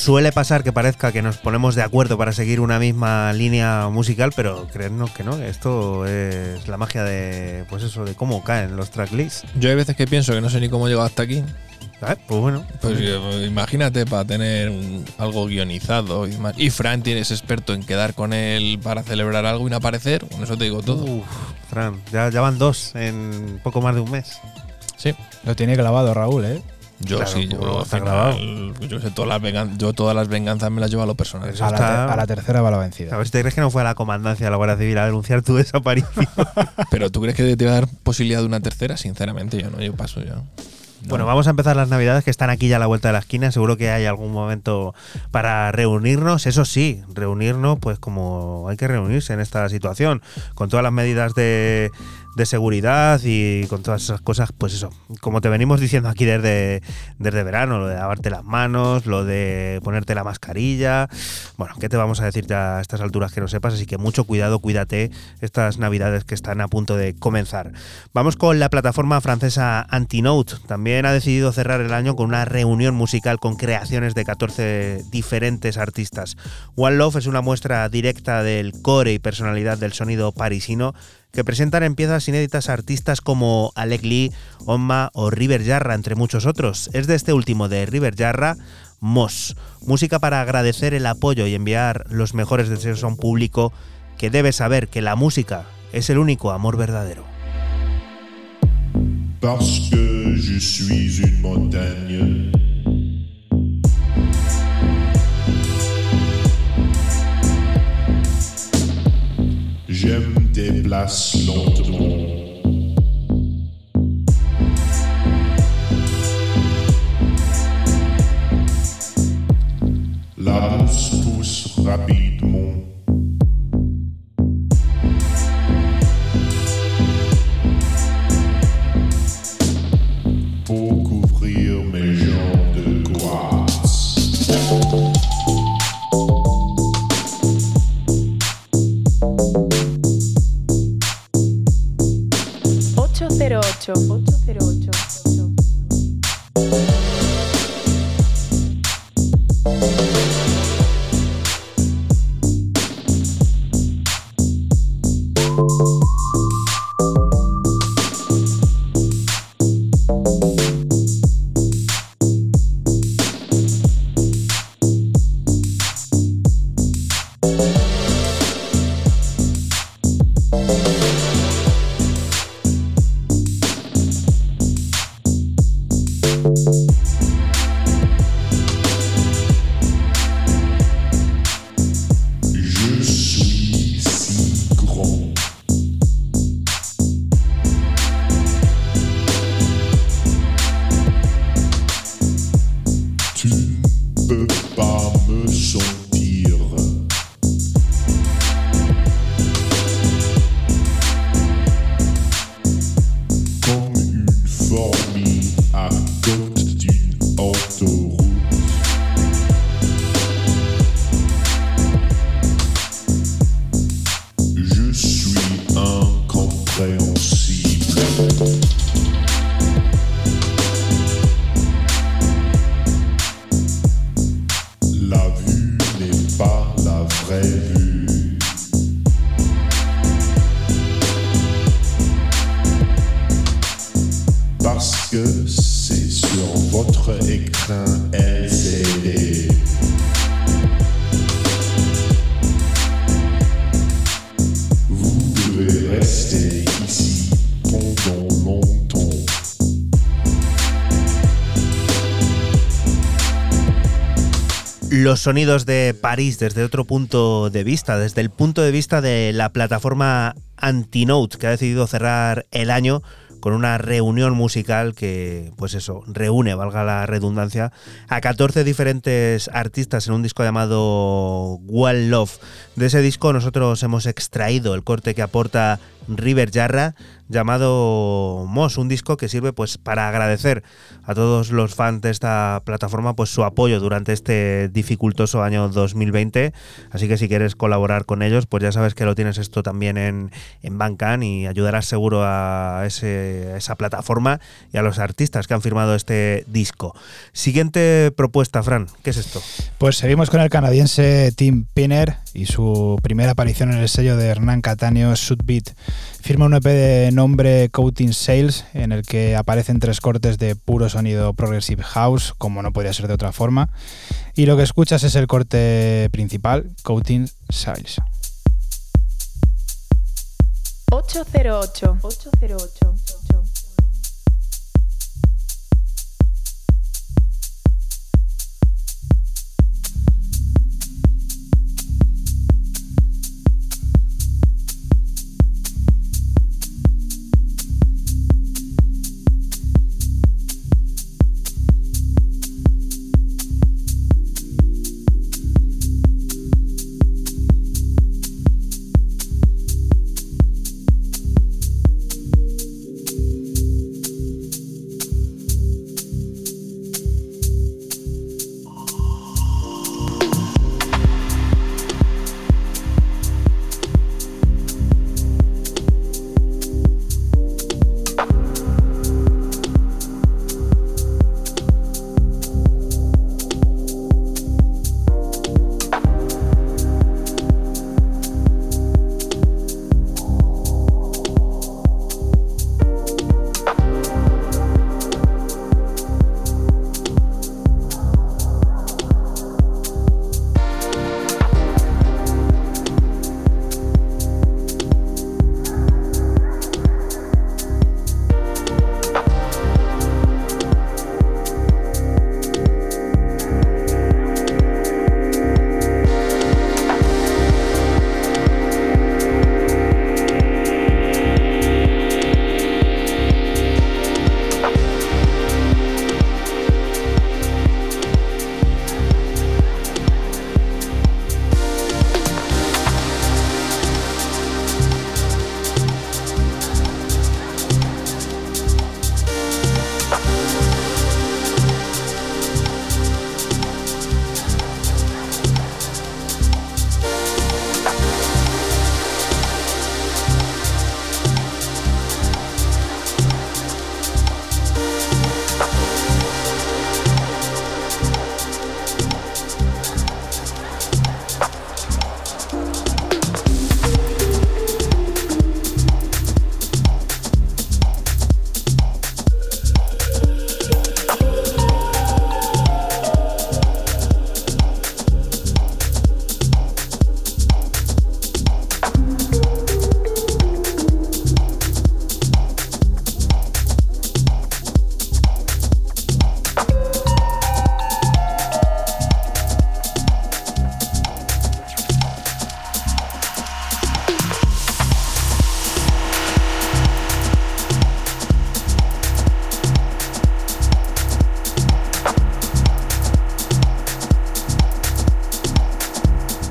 Suele pasar que parezca que nos ponemos de acuerdo para seguir una misma línea musical, pero creednos que no, esto es la magia de, pues eso, de cómo caen los tracklists. Yo hay veces que pienso que no sé ni cómo he llegado hasta aquí. ¿sabes? Pues bueno, Pues imagínate para tener un- algo guionizado y demás. Y Fran tienes experto en quedar con él para celebrar algo y no aparecer. Con eso te digo todo. Uf, Fran, ya, ya van dos en poco más de un mes. Sí. Lo tiene clavado Raúl, ¿eh? Yo Claro, sí, yo, al está final, grabado. yo sé, todas las vengan- yo todas las venganzas me las llevo a lo personal. A está- a la tercera va la A vencida. ver si te crees que no fue a la comandancia de la Guardia Civil a denunciar tu desaparición. Pero ¿tú crees que te va a dar posibilidad de una tercera? Sinceramente, yo no, yo paso ya. Bueno, vamos a empezar las navidades que están aquí ya a la vuelta de la esquina. Seguro que hay algún momento para reunirnos. Eso sí, reunirnos pues como hay que reunirse en esta situación, con todas las medidas de, de seguridad y con todas esas cosas, pues eso, como te venimos diciendo aquí desde, desde verano, lo de lavarte las manos, lo de ponerte la mascarilla. Bueno, ¿qué te vamos a decir a estas alturas que no sepas? Así que mucho cuidado, cuídate estas navidades que están a punto de comenzar. Vamos con la plataforma francesa Antinote. También ha decidido cerrar el año con una reunión musical con creaciones de 14 diferentes artistas. One Love es una muestra directa del core y personalidad del sonido parisino que presentan en piezas inéditas artistas como Alec Lee, Omma o River Jarra, entre muchos otros. Es de este último, de River Jarra, Moss. Música para agradecer el apoyo y enviar los mejores deseos a un público que debe saber que la música es el único amor verdadero. Déplace lentement. La mousse pousse rapidement. 8. 808. Los sonidos de París desde otro punto de vista, desde el punto de vista de la plataforma Antinote, que ha decidido cerrar el año con una reunión musical que, pues eso, reúne, valga la redundancia, a 14 diferentes artistas en un disco llamado One Love. De ese disco nosotros hemos extraído el corte que aporta River Jarra llamado Moss, un disco que sirve pues para agradecer a todos los fans de esta plataforma pues su apoyo durante este dificultoso año 2020. Así que si quieres colaborar con ellos, pues ya sabes que lo tienes esto también en, en y ayudarás seguro a, ese- esa plataforma y a los artistas que han firmado este disco. Siguiente propuesta, Fran, ¿qué es esto? Pues seguimos con el canadiense Tim Pinner y su primera aparición en el sello de Hernán Cataño, Sudbeat. Firma un EP de nombre Coating Sales, en el que aparecen tres cortes de puro sonido Progressive House, como no podría ser de otra forma. Y lo que escuchas es el corte principal, Coating Sales. 808 808 Thank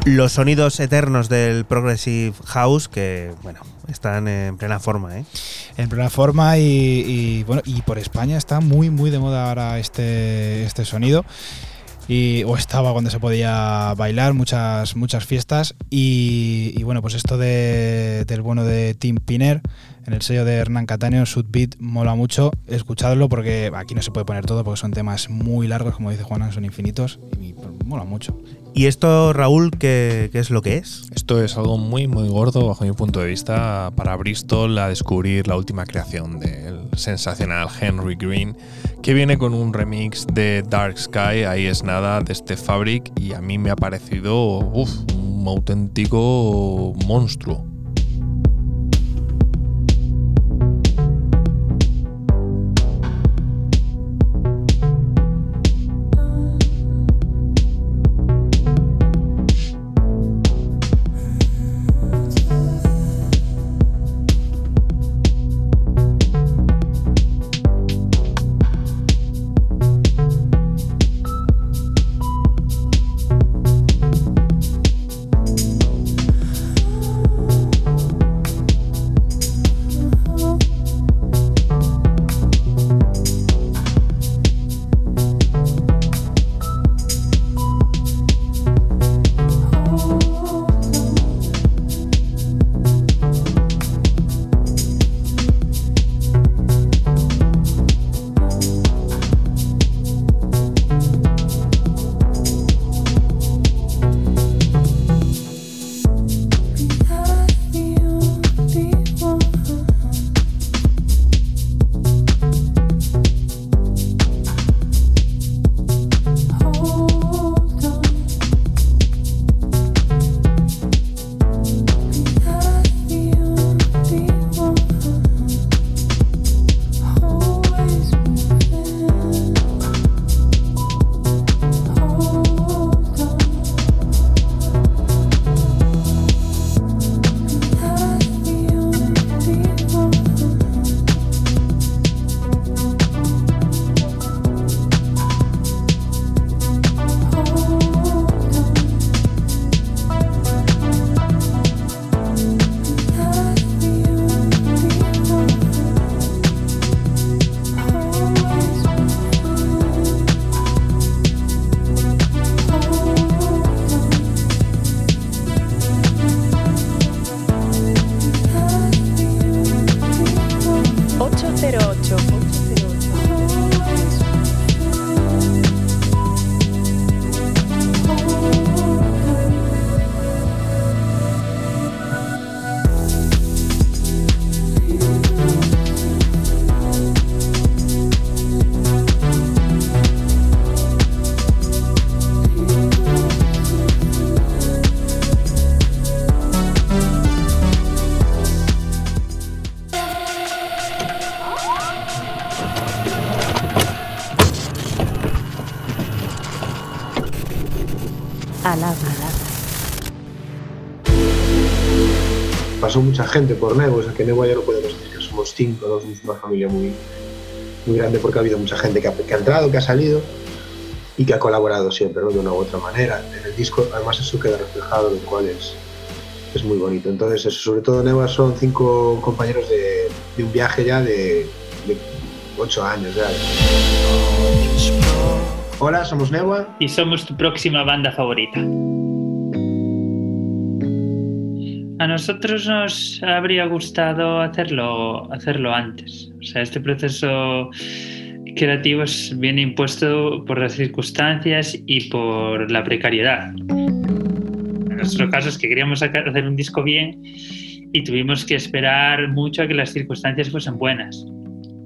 los sonidos eternos del Progressive House que, bueno, están en plena forma, ¿eh? En plena forma y, bueno, y por España está muy, muy de moda ahora este, este sonido. Y, o estaba cuando se podía bailar, muchas, muchas fiestas. Y, bueno, pues esto de- del bueno de Tim Piner, en el sello de Hernán Catáneo, Sudbeat, mola mucho. Escuchadlo porque aquí no se puede poner todo porque son temas muy largos, como dice Juana, son infinitos. Mola mucho. ¿Y esto, Raúl, qué, es lo que es? Esto es algo muy, muy gordo bajo mi punto de vista para Bristol a descubrir la última creación del sensacional Henry Green, que viene con un remix de Dark Sky, ahí es nada, de este Fabric, y a mí me ha parecido un auténtico monstruo. Mucha gente por Nebo, o sea que Nebo ya no podemos decir somos cinco, ¿no? una familia muy, muy grande porque ha habido mucha gente que ha, que ha entrado, que ha salido y que ha colaborado siempre, de una u otra manera. En el disco, además, eso queda reflejado, lo cual es, es muy bonito. Entonces, eso, sobre todo Neva son cinco compañeros de, un viaje ya de, ocho años. Ya. Hola, somos Newa. Y somos tu próxima banda favorita. A nosotros nos habría gustado hacerlo, hacerlo antes. O sea, este proceso creativo bien impuesto por las circunstancias y por la precariedad. En nuestro caso es que queríamos hacer un disco bien y tuvimos que esperar mucho a que las circunstancias fuesen buenas.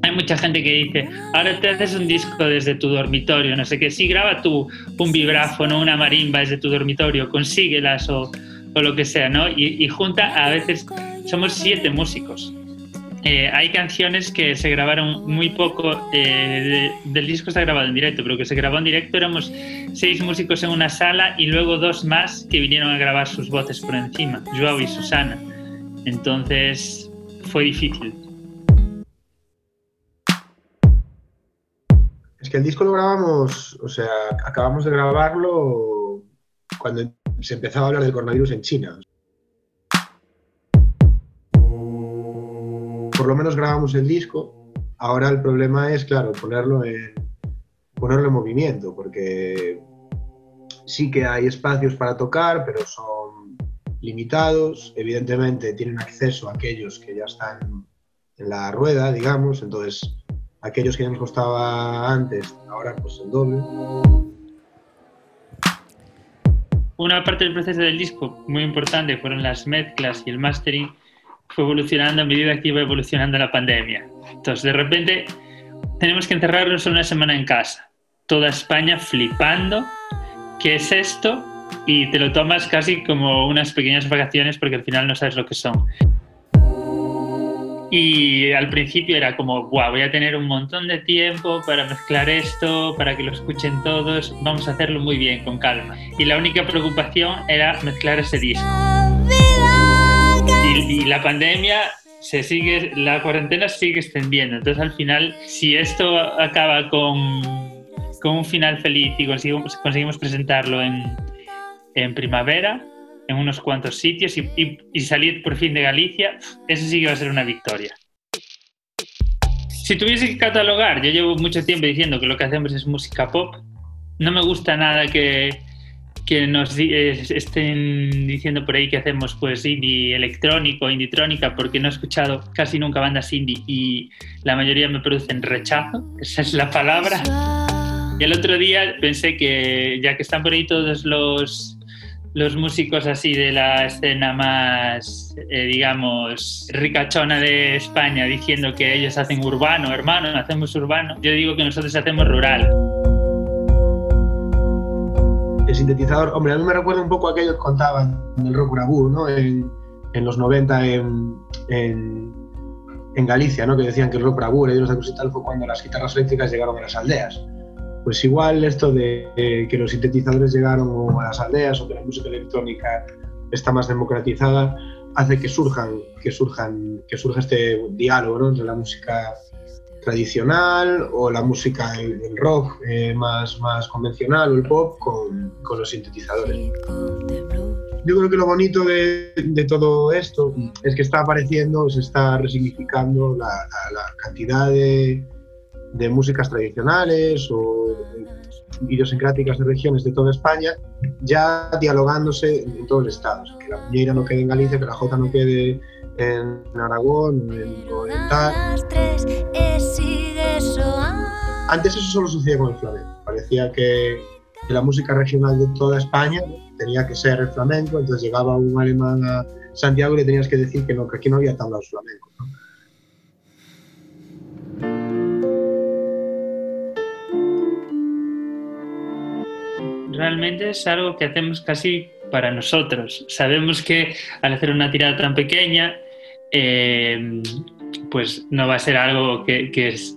Hay mucha gente que dice, ahora te haces un disco desde tu dormitorio, no sé qué, sí, graba tú un vibráfono, una marimba desde tu dormitorio, consíguelas o, o lo que sea, ¿no? Y, y junta, a veces somos siete músicos. Eh, hay canciones que se grabaron muy poco, eh, de- del disco está grabado en directo, pero que se grabó en directo éramos seis músicos en una sala y luego dos más que vinieron a grabar sus voces por encima, Joao y Susana. Entonces fue difícil. Es que el disco lo grabamos, o sea, acabamos de grabarlo cuando se empezaba a hablar del coronavirus en China. Por lo menos grabamos el disco. Ahora el problema es, claro, ponerlo en, ponerlo en movimiento, porque sí que hay espacios para tocar, pero son limitados. Evidentemente tienen acceso a aquellos que ya están en la rueda, digamos, entonces aquellos que ya nos costaba antes, ahora pues el doble. Una parte del proceso del disco muy importante fueron las mezclas y el mastering fue evolucionando a medida que iba evolucionando la pandemia. Entonces, de repente, tenemos que encerrarnos una semana en casa. Toda España flipando. ¿Qué es esto? Y te lo tomas casi como unas pequeñas vacaciones porque al final no sabes lo que son. Y al principio era como, Buah, voy a tener un montón de tiempo para mezclar esto, para que lo escuchen todos, vamos a hacerlo muy bien, con calma. Y la única preocupación era mezclar ese disco. Y, y la pandemia se sigue, la cuarentena sigue extendiendo. Entonces al final, si esto acaba con, con un final feliz y conseguimos, conseguimos presentarlo en, en primavera, en unos cuantos sitios y, y- y salir por fin de Galicia, eso sí que va a ser una victoria. Si tuviese que catalogar, yo llevo mucho tiempo diciendo que lo que hacemos es música pop. No me gusta nada que, que nos estén diciendo por ahí que hacemos pues indie electrónico, indie trónica, porque no he escuchado casi nunca bandas indie y la mayoría me producen rechazo, esa es la palabra. Y el otro día pensé que ya que están por ahí todos los, los músicos así de la escena más, eh, digamos, ricachona de España diciendo que ellos hacen urbano, hermano, hacemos urbano, yo digo que nosotros hacemos rural. El sintetizador, hombre, a mí me recuerda un poco a aquello que contaban del rock urabú, ¿no? En, los 90 en, Galicia, ¿no? Que decían que el rock urabú, el de y tal, fue cuando las guitarras eléctricas llegaron a las aldeas. Pues igual esto de, de que los sintetizadores llegaron a las aldeas o que la música electrónica está más democratizada hace que surjan que surjan que surja este diálogo entre la música tradicional o la música el, el rock eh, más más convencional o el pop con, con los sintetizadores. Yo creo que lo bonito de, todo esto es que está apareciendo se está resignificando la cantidad de, de músicas tradicionales o idiosincráticas de regiones de toda España, ya dialogándose en todo el Estado. O sea, que la muñeira no quede en Galicia, que la jota no quede en Aragón en, o en tal. Antes eso solo sucedía con el flamenco. Parecía que, que la música regional de toda España tenía que ser el flamenco, entonces llegaba un alemán a Santiago y le tenías que decir que no, que aquí no había tablaos flamencos. ¿no? Realmente es algo que hacemos casi para nosotros. Sabemos que al hacer una tirada tan pequeña, eh, pues no va a ser algo que, que es-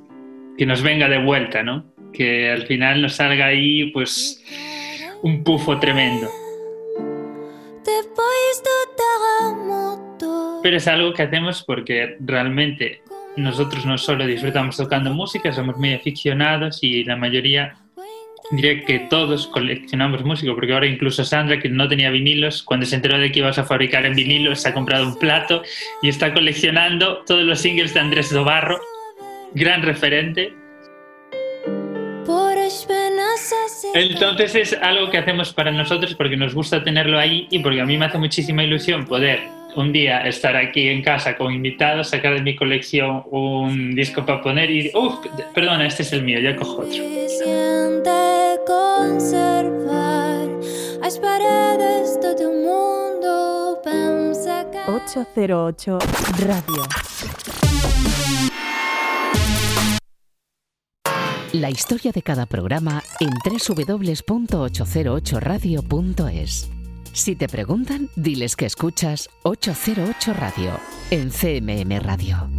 que nos venga de vuelta, ¿no? Que al final nos salga ahí, pues, un pufo tremendo. Pero es algo que hacemos porque realmente nosotros no solo disfrutamos tocando música, somos muy aficionados y la mayoría diría que todos coleccionamos música, porque ahora incluso Sandra, que no tenía vinilos, cuando se enteró de que ibas a fabricar en vinilos, se ha comprado un plato y está coleccionando todos los singles de Andrés Dobarro, gran referente. Entonces es algo que hacemos para nosotros porque nos gusta tenerlo ahí y porque a mí me hace muchísima ilusión poder un día estar aquí en casa con invitados, sacar de mi colección un disco para poner y, uff, perdona, este es el mío, ya cojo otro. conservar as paredes do teu mundo pensa que 808 Radio. La historia de cada programa en www.808radio.es. Si te preguntan, diles que escuchas 808 Radio en CMM Radio.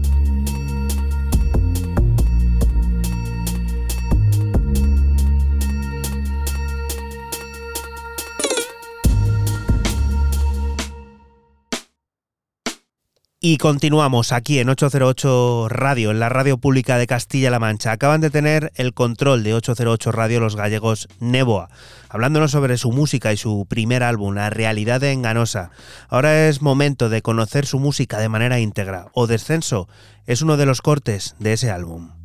Y continuamos aquí en 808 Radio, en la radio pública de Castilla-La Mancha. Acaban de tener el control de 808 Radio los gallegos Neboa, hablándonos sobre su música y su primer álbum, La Realidad de Enganosa. Ahora es momento de conocer su música de manera íntegra. O Descenso es uno de los cortes de ese álbum.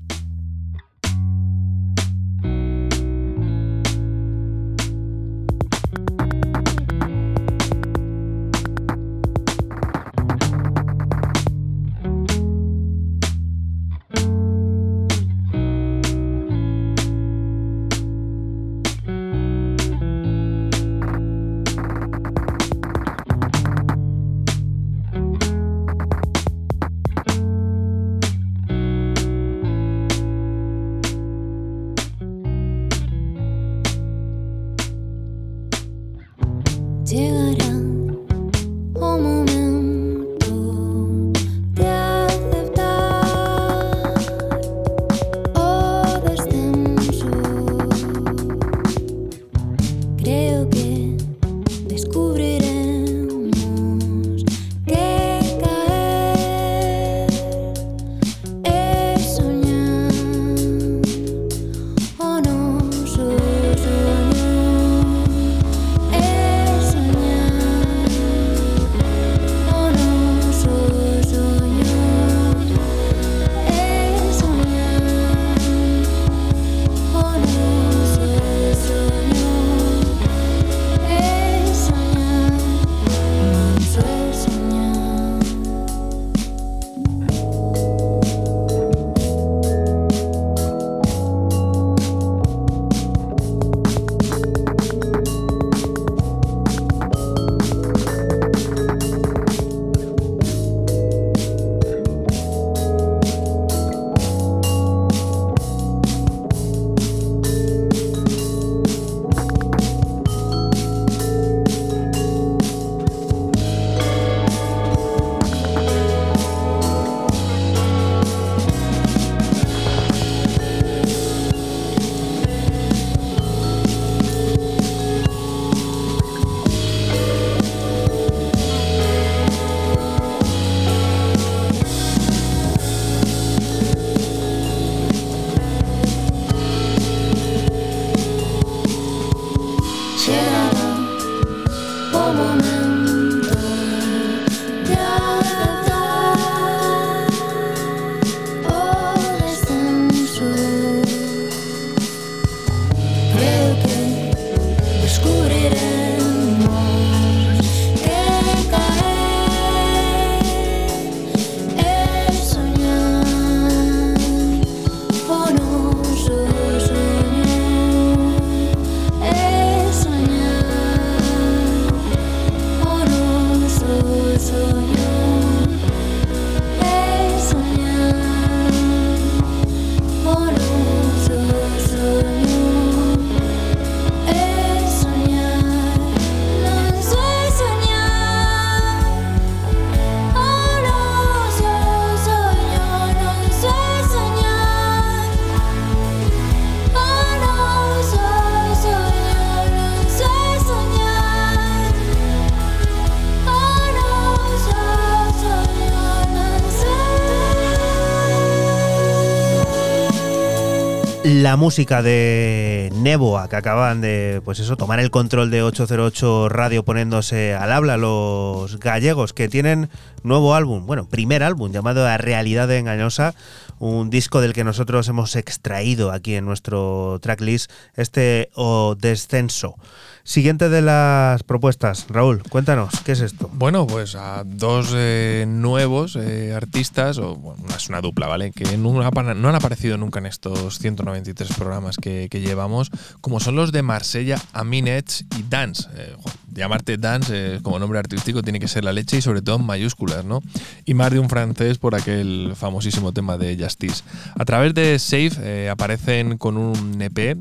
La música de Neboa, que acaban de, pues eso, tomar el control de 808 Radio poniéndose al habla los gallegos, que tienen nuevo álbum, bueno, primer álbum llamado La Realidad Engañosa, un disco del que nosotros hemos extraído aquí en nuestro tracklist, este O Descenso. Siguiente de las propuestas, Raúl, cuéntanos, ¿qué es esto? Bueno, pues a dos eh, nuevos eh, artistas, o bueno, es una dupla, ¿vale? Que no, han aparecido nunca en estos 193 programas que, llevamos, como son los de Marsella, Aminets y Dance. Eh, llamarte Dance como nombre artístico tiene que ser la leche y sobre todo en mayúsculas, ¿no? Y más de un francés por aquel famosísimo tema de Justice. A través de Safe aparecen con un EP,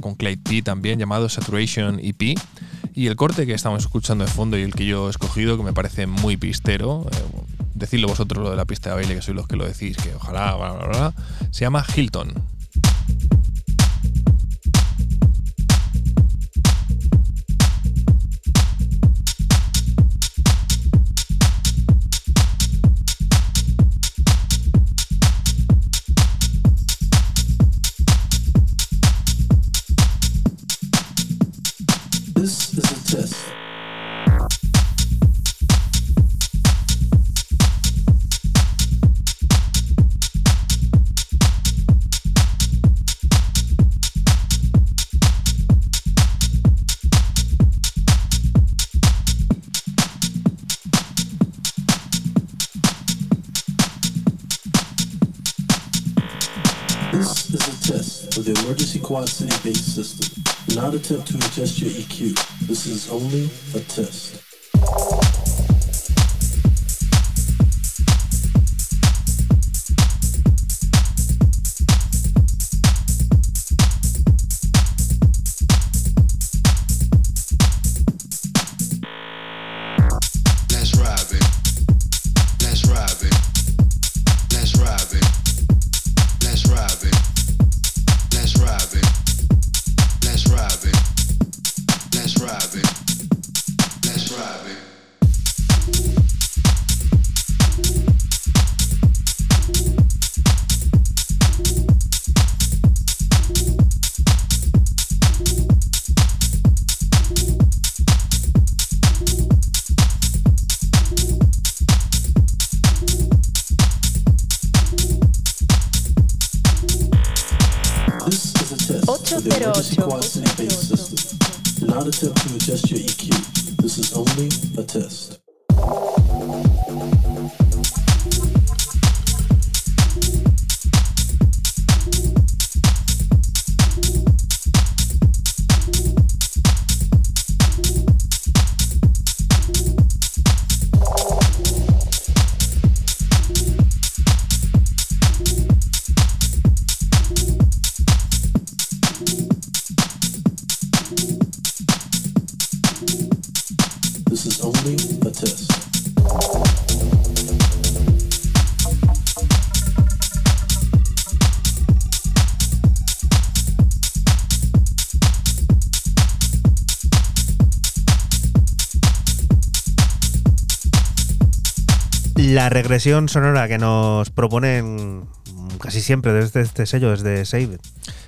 con Clay P también, llamado Saturation EP. Y el corte que estamos escuchando de fondo y el que yo he escogido, que me parece muy pistero, eh, decidlo vosotros lo de la pista de baile, que sois los que lo decís, que ojalá, bla, bla, bla, se llama Hilton. Quad City based system. Do not attempt to adjust your EQ. This is only a test. La regresión sonora que nos proponen casi siempre desde este sello, desde Save It.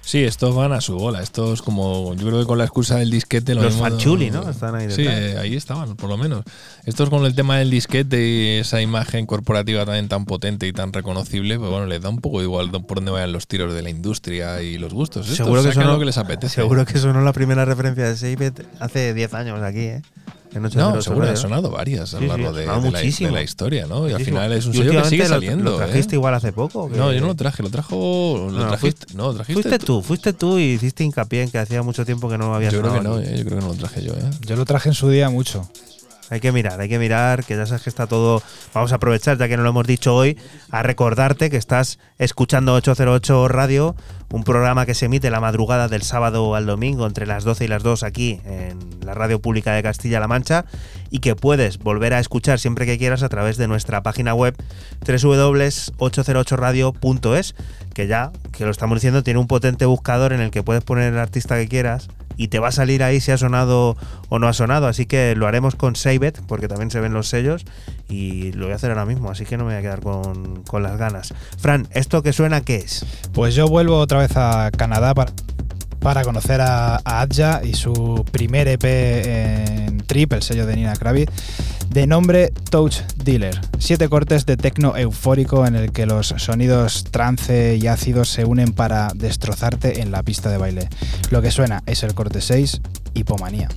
Sí, estos van a su bola. Estos como, yo creo que con la excusa del disquete... Lo Los Fanchuli, ¿no? Están ahí Sí, detrás. eh, ahí estaban, por lo menos. Estos con el tema del disquete y esa imagen corporativa también tan potente y tan reconocible, pues bueno, les da un poco igual por dónde vayan los tiros de la industria y los gustos. Estos Seguro que, sonó, lo que les apetece. seguro que sonó la primera referencia de Save It hace 10 años aquí, ¿eh? En No, 808 seguro, han sonado varias a lo sí, largo de, la, muchísimo. de la historia, ¿no? Y al final es un sello que sigue saliendo. ¿Lo ¿eh? trajiste igual hace poco? No, yo no lo traje, lo trajo. Lo No, trajiste. fuiste- no, lo trajiste Fuiste tú, fuiste tú y hiciste hincapié en que hacía mucho tiempo que no lo había Yo creo que no, eh, yo creo que no lo traje yo, ¿eh? Yo lo traje en su día mucho. Hay que mirar, hay que mirar, que ya sabes que está todo. Vamos a aprovechar, ya que no lo hemos dicho hoy, a recordarte que estás escuchando 808 Radio, un programa que se emite la madrugada del sábado al domingo entre las 12 y las 2 aquí en la radio pública de Castilla-La Mancha y que puedes volver a escuchar siempre que quieras a través de nuestra página web www.808radio.es, que ya, que lo estamos diciendo, tiene un potente buscador en el que puedes poner el artista que quieras y te va a salir ahí si ha sonado o no ha sonado. Así que lo haremos con Save It, porque también se ven los sellos y lo voy a hacer ahora mismo, así que no me voy a quedar con, con las ganas. Fran, ¿esto que suena qué es? Pues yo vuelvo otra vez a Canadá para, para conocer a, a Adja y su primer EP en Trip, el sello de Nina Kravitz, de nombre Touch Dealer. Siete cortes de tecno eufórico en el que los sonidos trance y ácidos se unen para destrozarte en la pista de baile. Lo que suena es el corte 6, Hipomanía.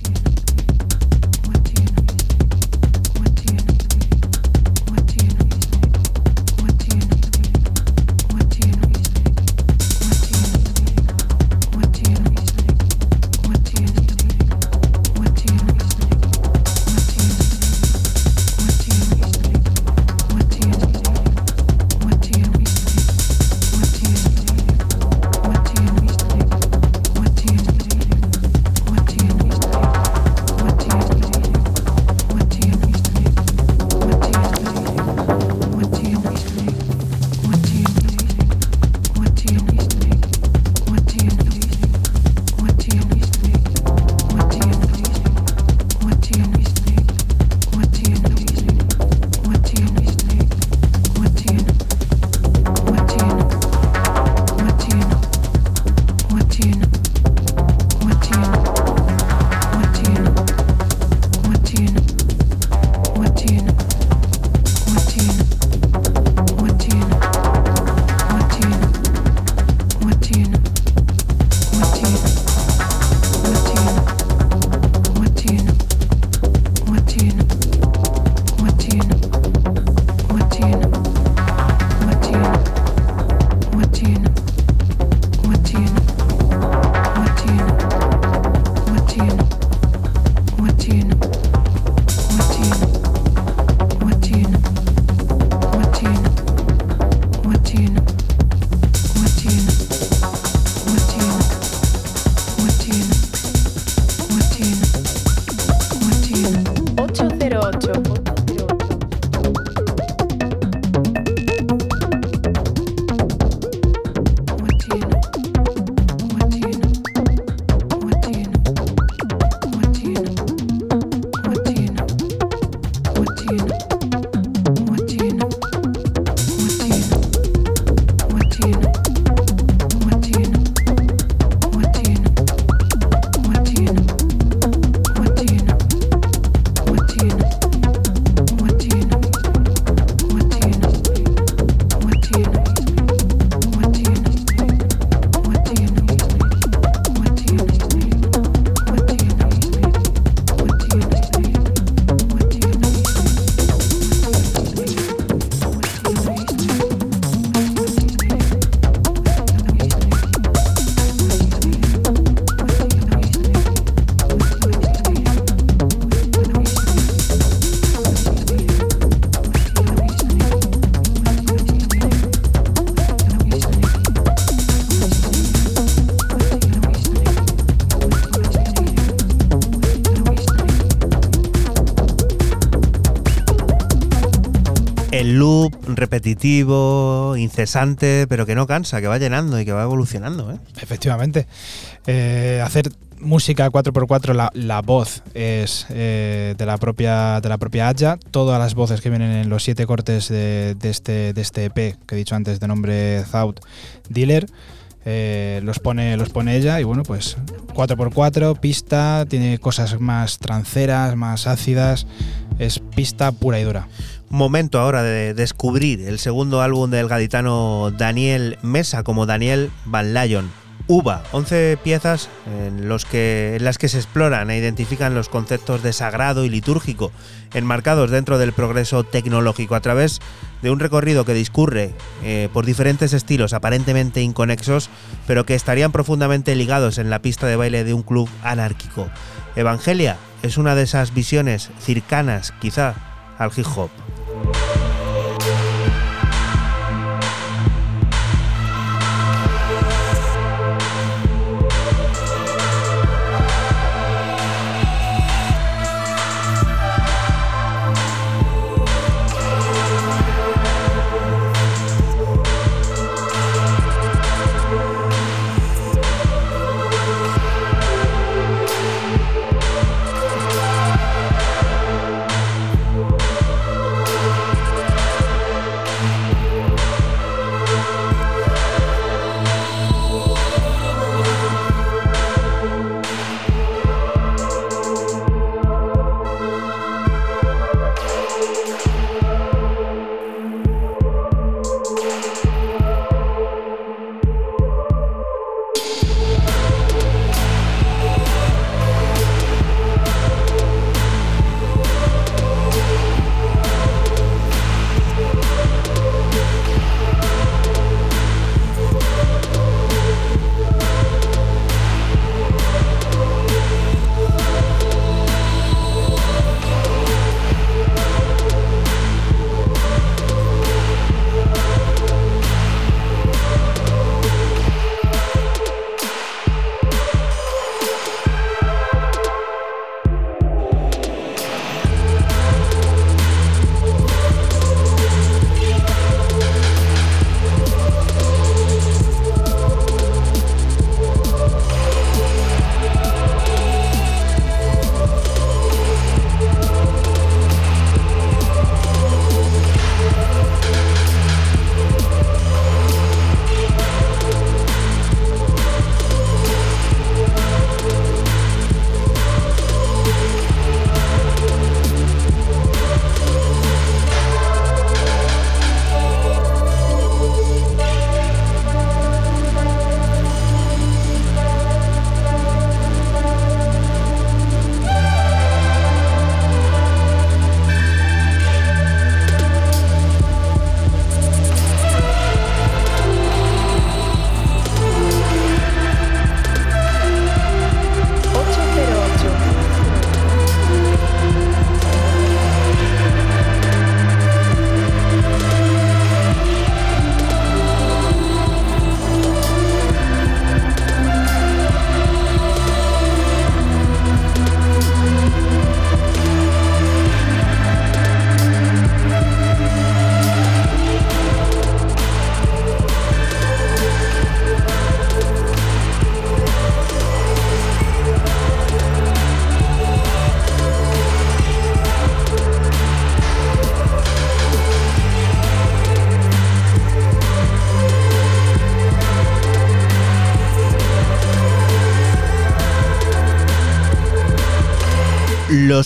Repetitivo, incesante, pero que no cansa, que va llenando y que va evolucionando. ¿eh? Efectivamente. Eh, hacer música 4x4, la, la voz es eh, de, la propia, de la propia Aya. Todas las voces que vienen en los siete cortes de, este, de este EP, que he dicho antes de nombre Thought Dealer, eh, los, pone, los pone ella. Y bueno, pues 4x4, pista, tiene cosas más tranceras, más ácidas. Es pista pura y dura. Momento ahora de descubrir el segundo álbum del gaditano Daniel Mesa como Daniel Van Lyon. Uva, 11 piezas en, las que se exploran e identifican los conceptos de sagrado y litúrgico, enmarcados dentro del progreso tecnológico a través de un recorrido que discurre eh, por diferentes estilos aparentemente inconexos, pero que estarían profundamente ligados en la pista de baile de un club anárquico. Evangelia es una de esas visiones cercanas, quizá, al hip hop. Los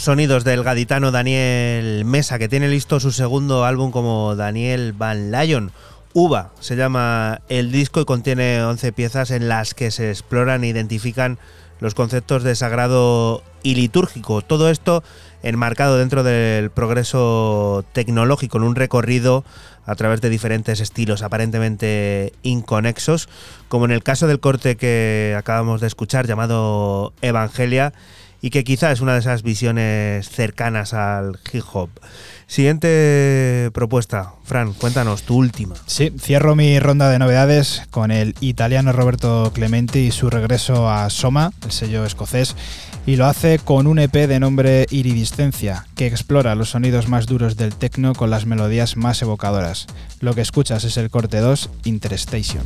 sonidos del gaditano Daniel Mesa, que tiene listo su segundo álbum como Daniel Van Lyon. Uva se llama el disco y contiene 11 piezas en las que se exploran e identifican los conceptos de sagrado y litúrgico. Todo esto enmarcado dentro del progreso tecnológico, en un recorrido a través de diferentes estilos aparentemente inconexos, como en el caso del corte que acabamos de escuchar llamado Evangelia y que quizá es una de esas visiones cercanas al hip hop. Siguiente propuesta, Fran, cuéntanos tu última. Sí, cierro mi ronda de novedades con el italiano Roberto Clementi y su regreso a Soma, el sello escocés. y lo hace con un EP de nombre Iridiscencia, que explora los sonidos más duros del techno con las melodías más evocadoras. Lo que escuchas es el corte 2, Interstation.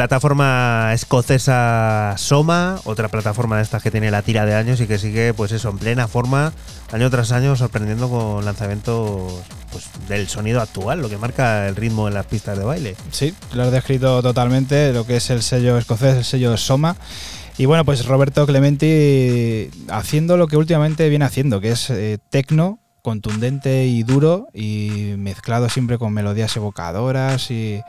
Plataforma escocesa Soma, otra plataforma de estas que tiene la tira de años y que sigue, pues eso, en plena forma, año tras año, sorprendiendo con lanzamientos pues, del sonido actual, lo que marca el ritmo en las pistas de baile. Sí, lo has descrito totalmente, lo que es el sello escocés, el sello Soma. Y bueno, pues Roberto Clementi haciendo lo que últimamente viene haciendo, que es eh, tecno contundente y duro y mezclado siempre con melodías evocadoras y,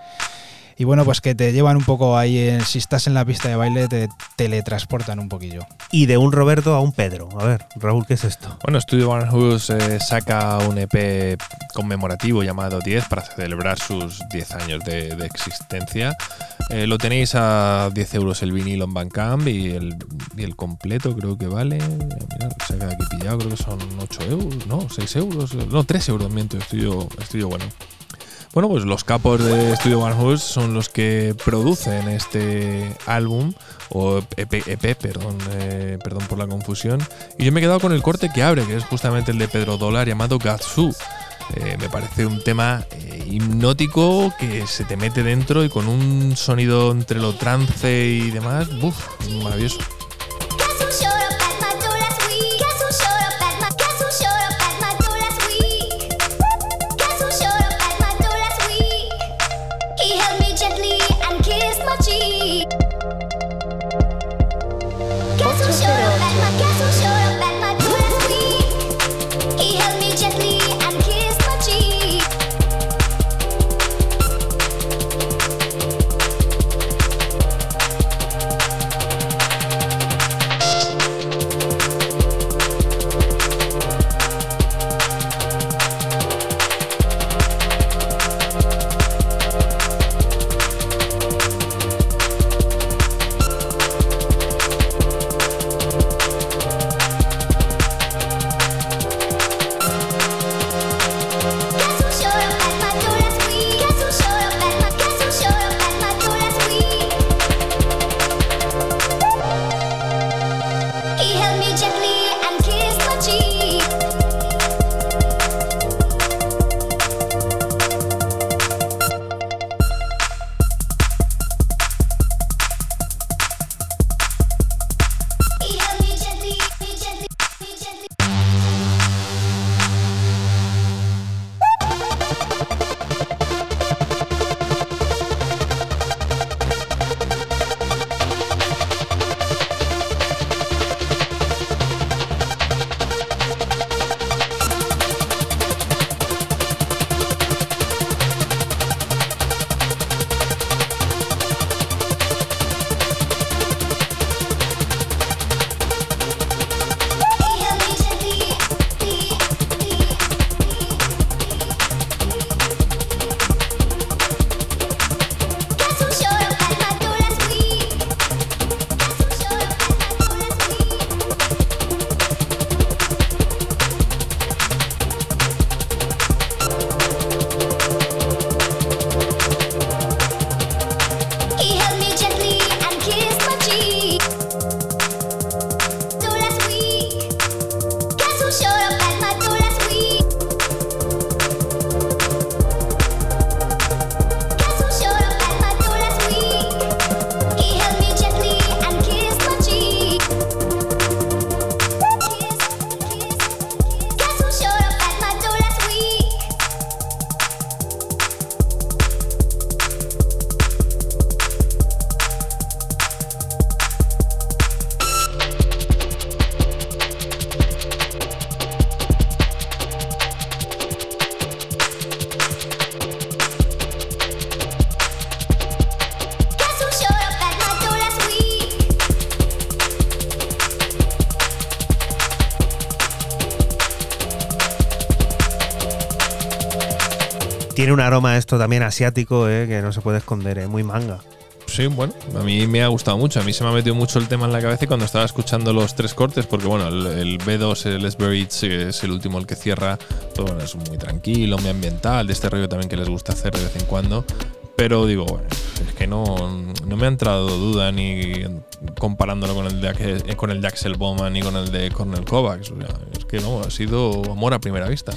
y bueno, pues que te llevan un poco ahí, en- si estás en la pista de baile te teletransportan un poquillo. Y de un Roberto a un Pedro. A ver, Raúl, ¿qué es esto? Bueno, Studio Barnhus eh, saca un EP conmemorativo llamado 10 para celebrar sus 10 años de, de existencia. Eh, lo tenéis a 10 euros el vinilo en Bandcamp y el, y el completo creo que vale. Mira, se ha quedado aquí pillado, creo que son 8 euros, no, 6 euros, no, 3 euros, miento, estudio, estudio bueno. Bueno, pues los capos de Studio Barnhus son los que producen este álbum, o EP, EP, perdón, eh, perdón por la confusión. Y yo me he quedado con el corte que abre, que es justamente el de Pedro Dólar llamado Gatsu. Eh, me parece un tema eh, hipnótico que se te mete dentro y con un sonido entre lo trance y demás, ¡buf! maravilloso. Tiene un aroma esto también asiático, eh, que no se puede esconder, eh, muy manga. Sí, bueno, a mí me ha gustado mucho. A mí se me ha metido mucho el tema en la cabeza cuando estaba escuchando los tres cortes, porque bueno, el, el B2, el Les Buried, es el último el que cierra. Todo bueno, es muy tranquilo, muy ambiental, de este rollo también que les gusta hacer de vez en cuando. Pero digo, es que no, no me ha entrado duda ni comparándolo con el de, Axe- con el de Axel Bowman ni con el de Cornel Kovacs. O sea, es que no, ha sido amor a primera vista.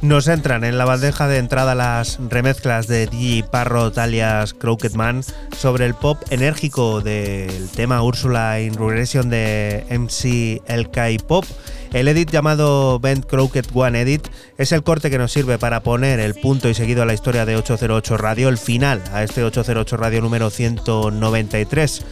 Nos entran en la bandeja de entrada las remezclas de DJ Parrot alias Crooked Man sobre el pop enérgico del tema Úrsula in Regression de MC LK Pop. El edit llamado Bent Crooked One Edit es el corte que nos sirve para poner el punto y seguido a la historia de 808 Radio, el final a este 808 Radio número 193.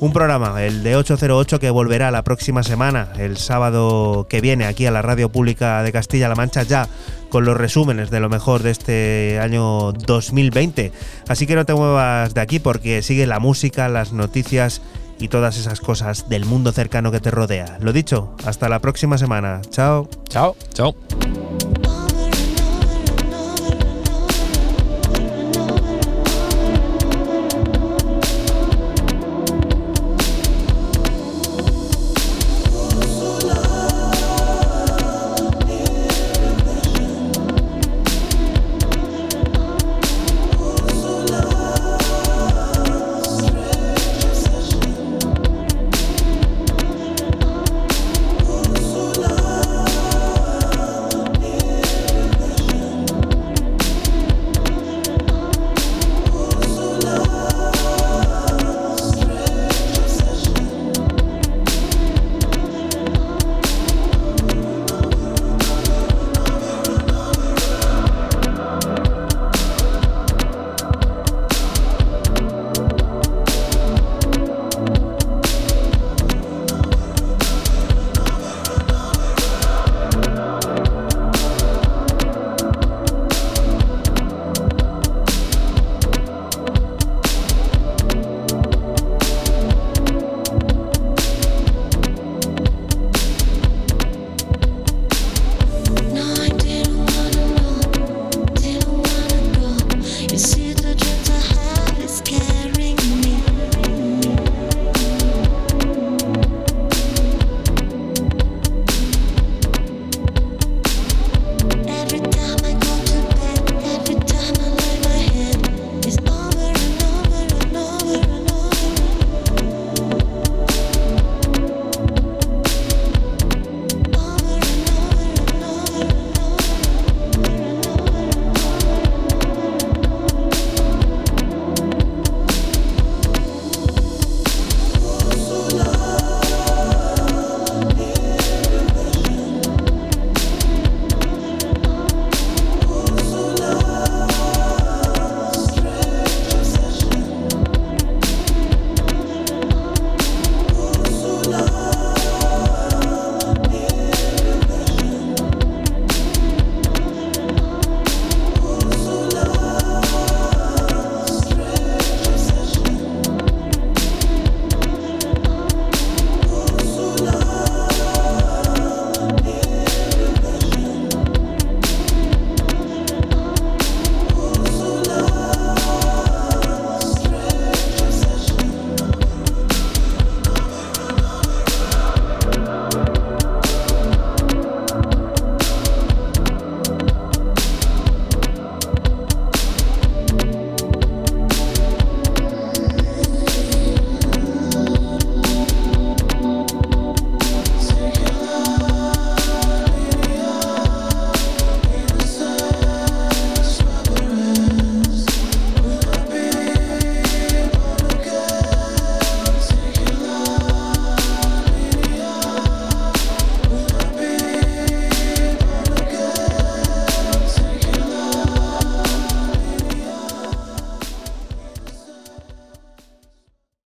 Un programa, el de 808, que volverá la próxima semana, el sábado que viene, aquí a la Radio Pública de Castilla-La Mancha, ya con los resúmenes de lo mejor de este año 2020. Así que no te muevas de aquí porque sigue la música, las noticias y todas esas cosas del mundo cercano que te rodea. Lo dicho, hasta la próxima semana. Chao. Chao. Chao.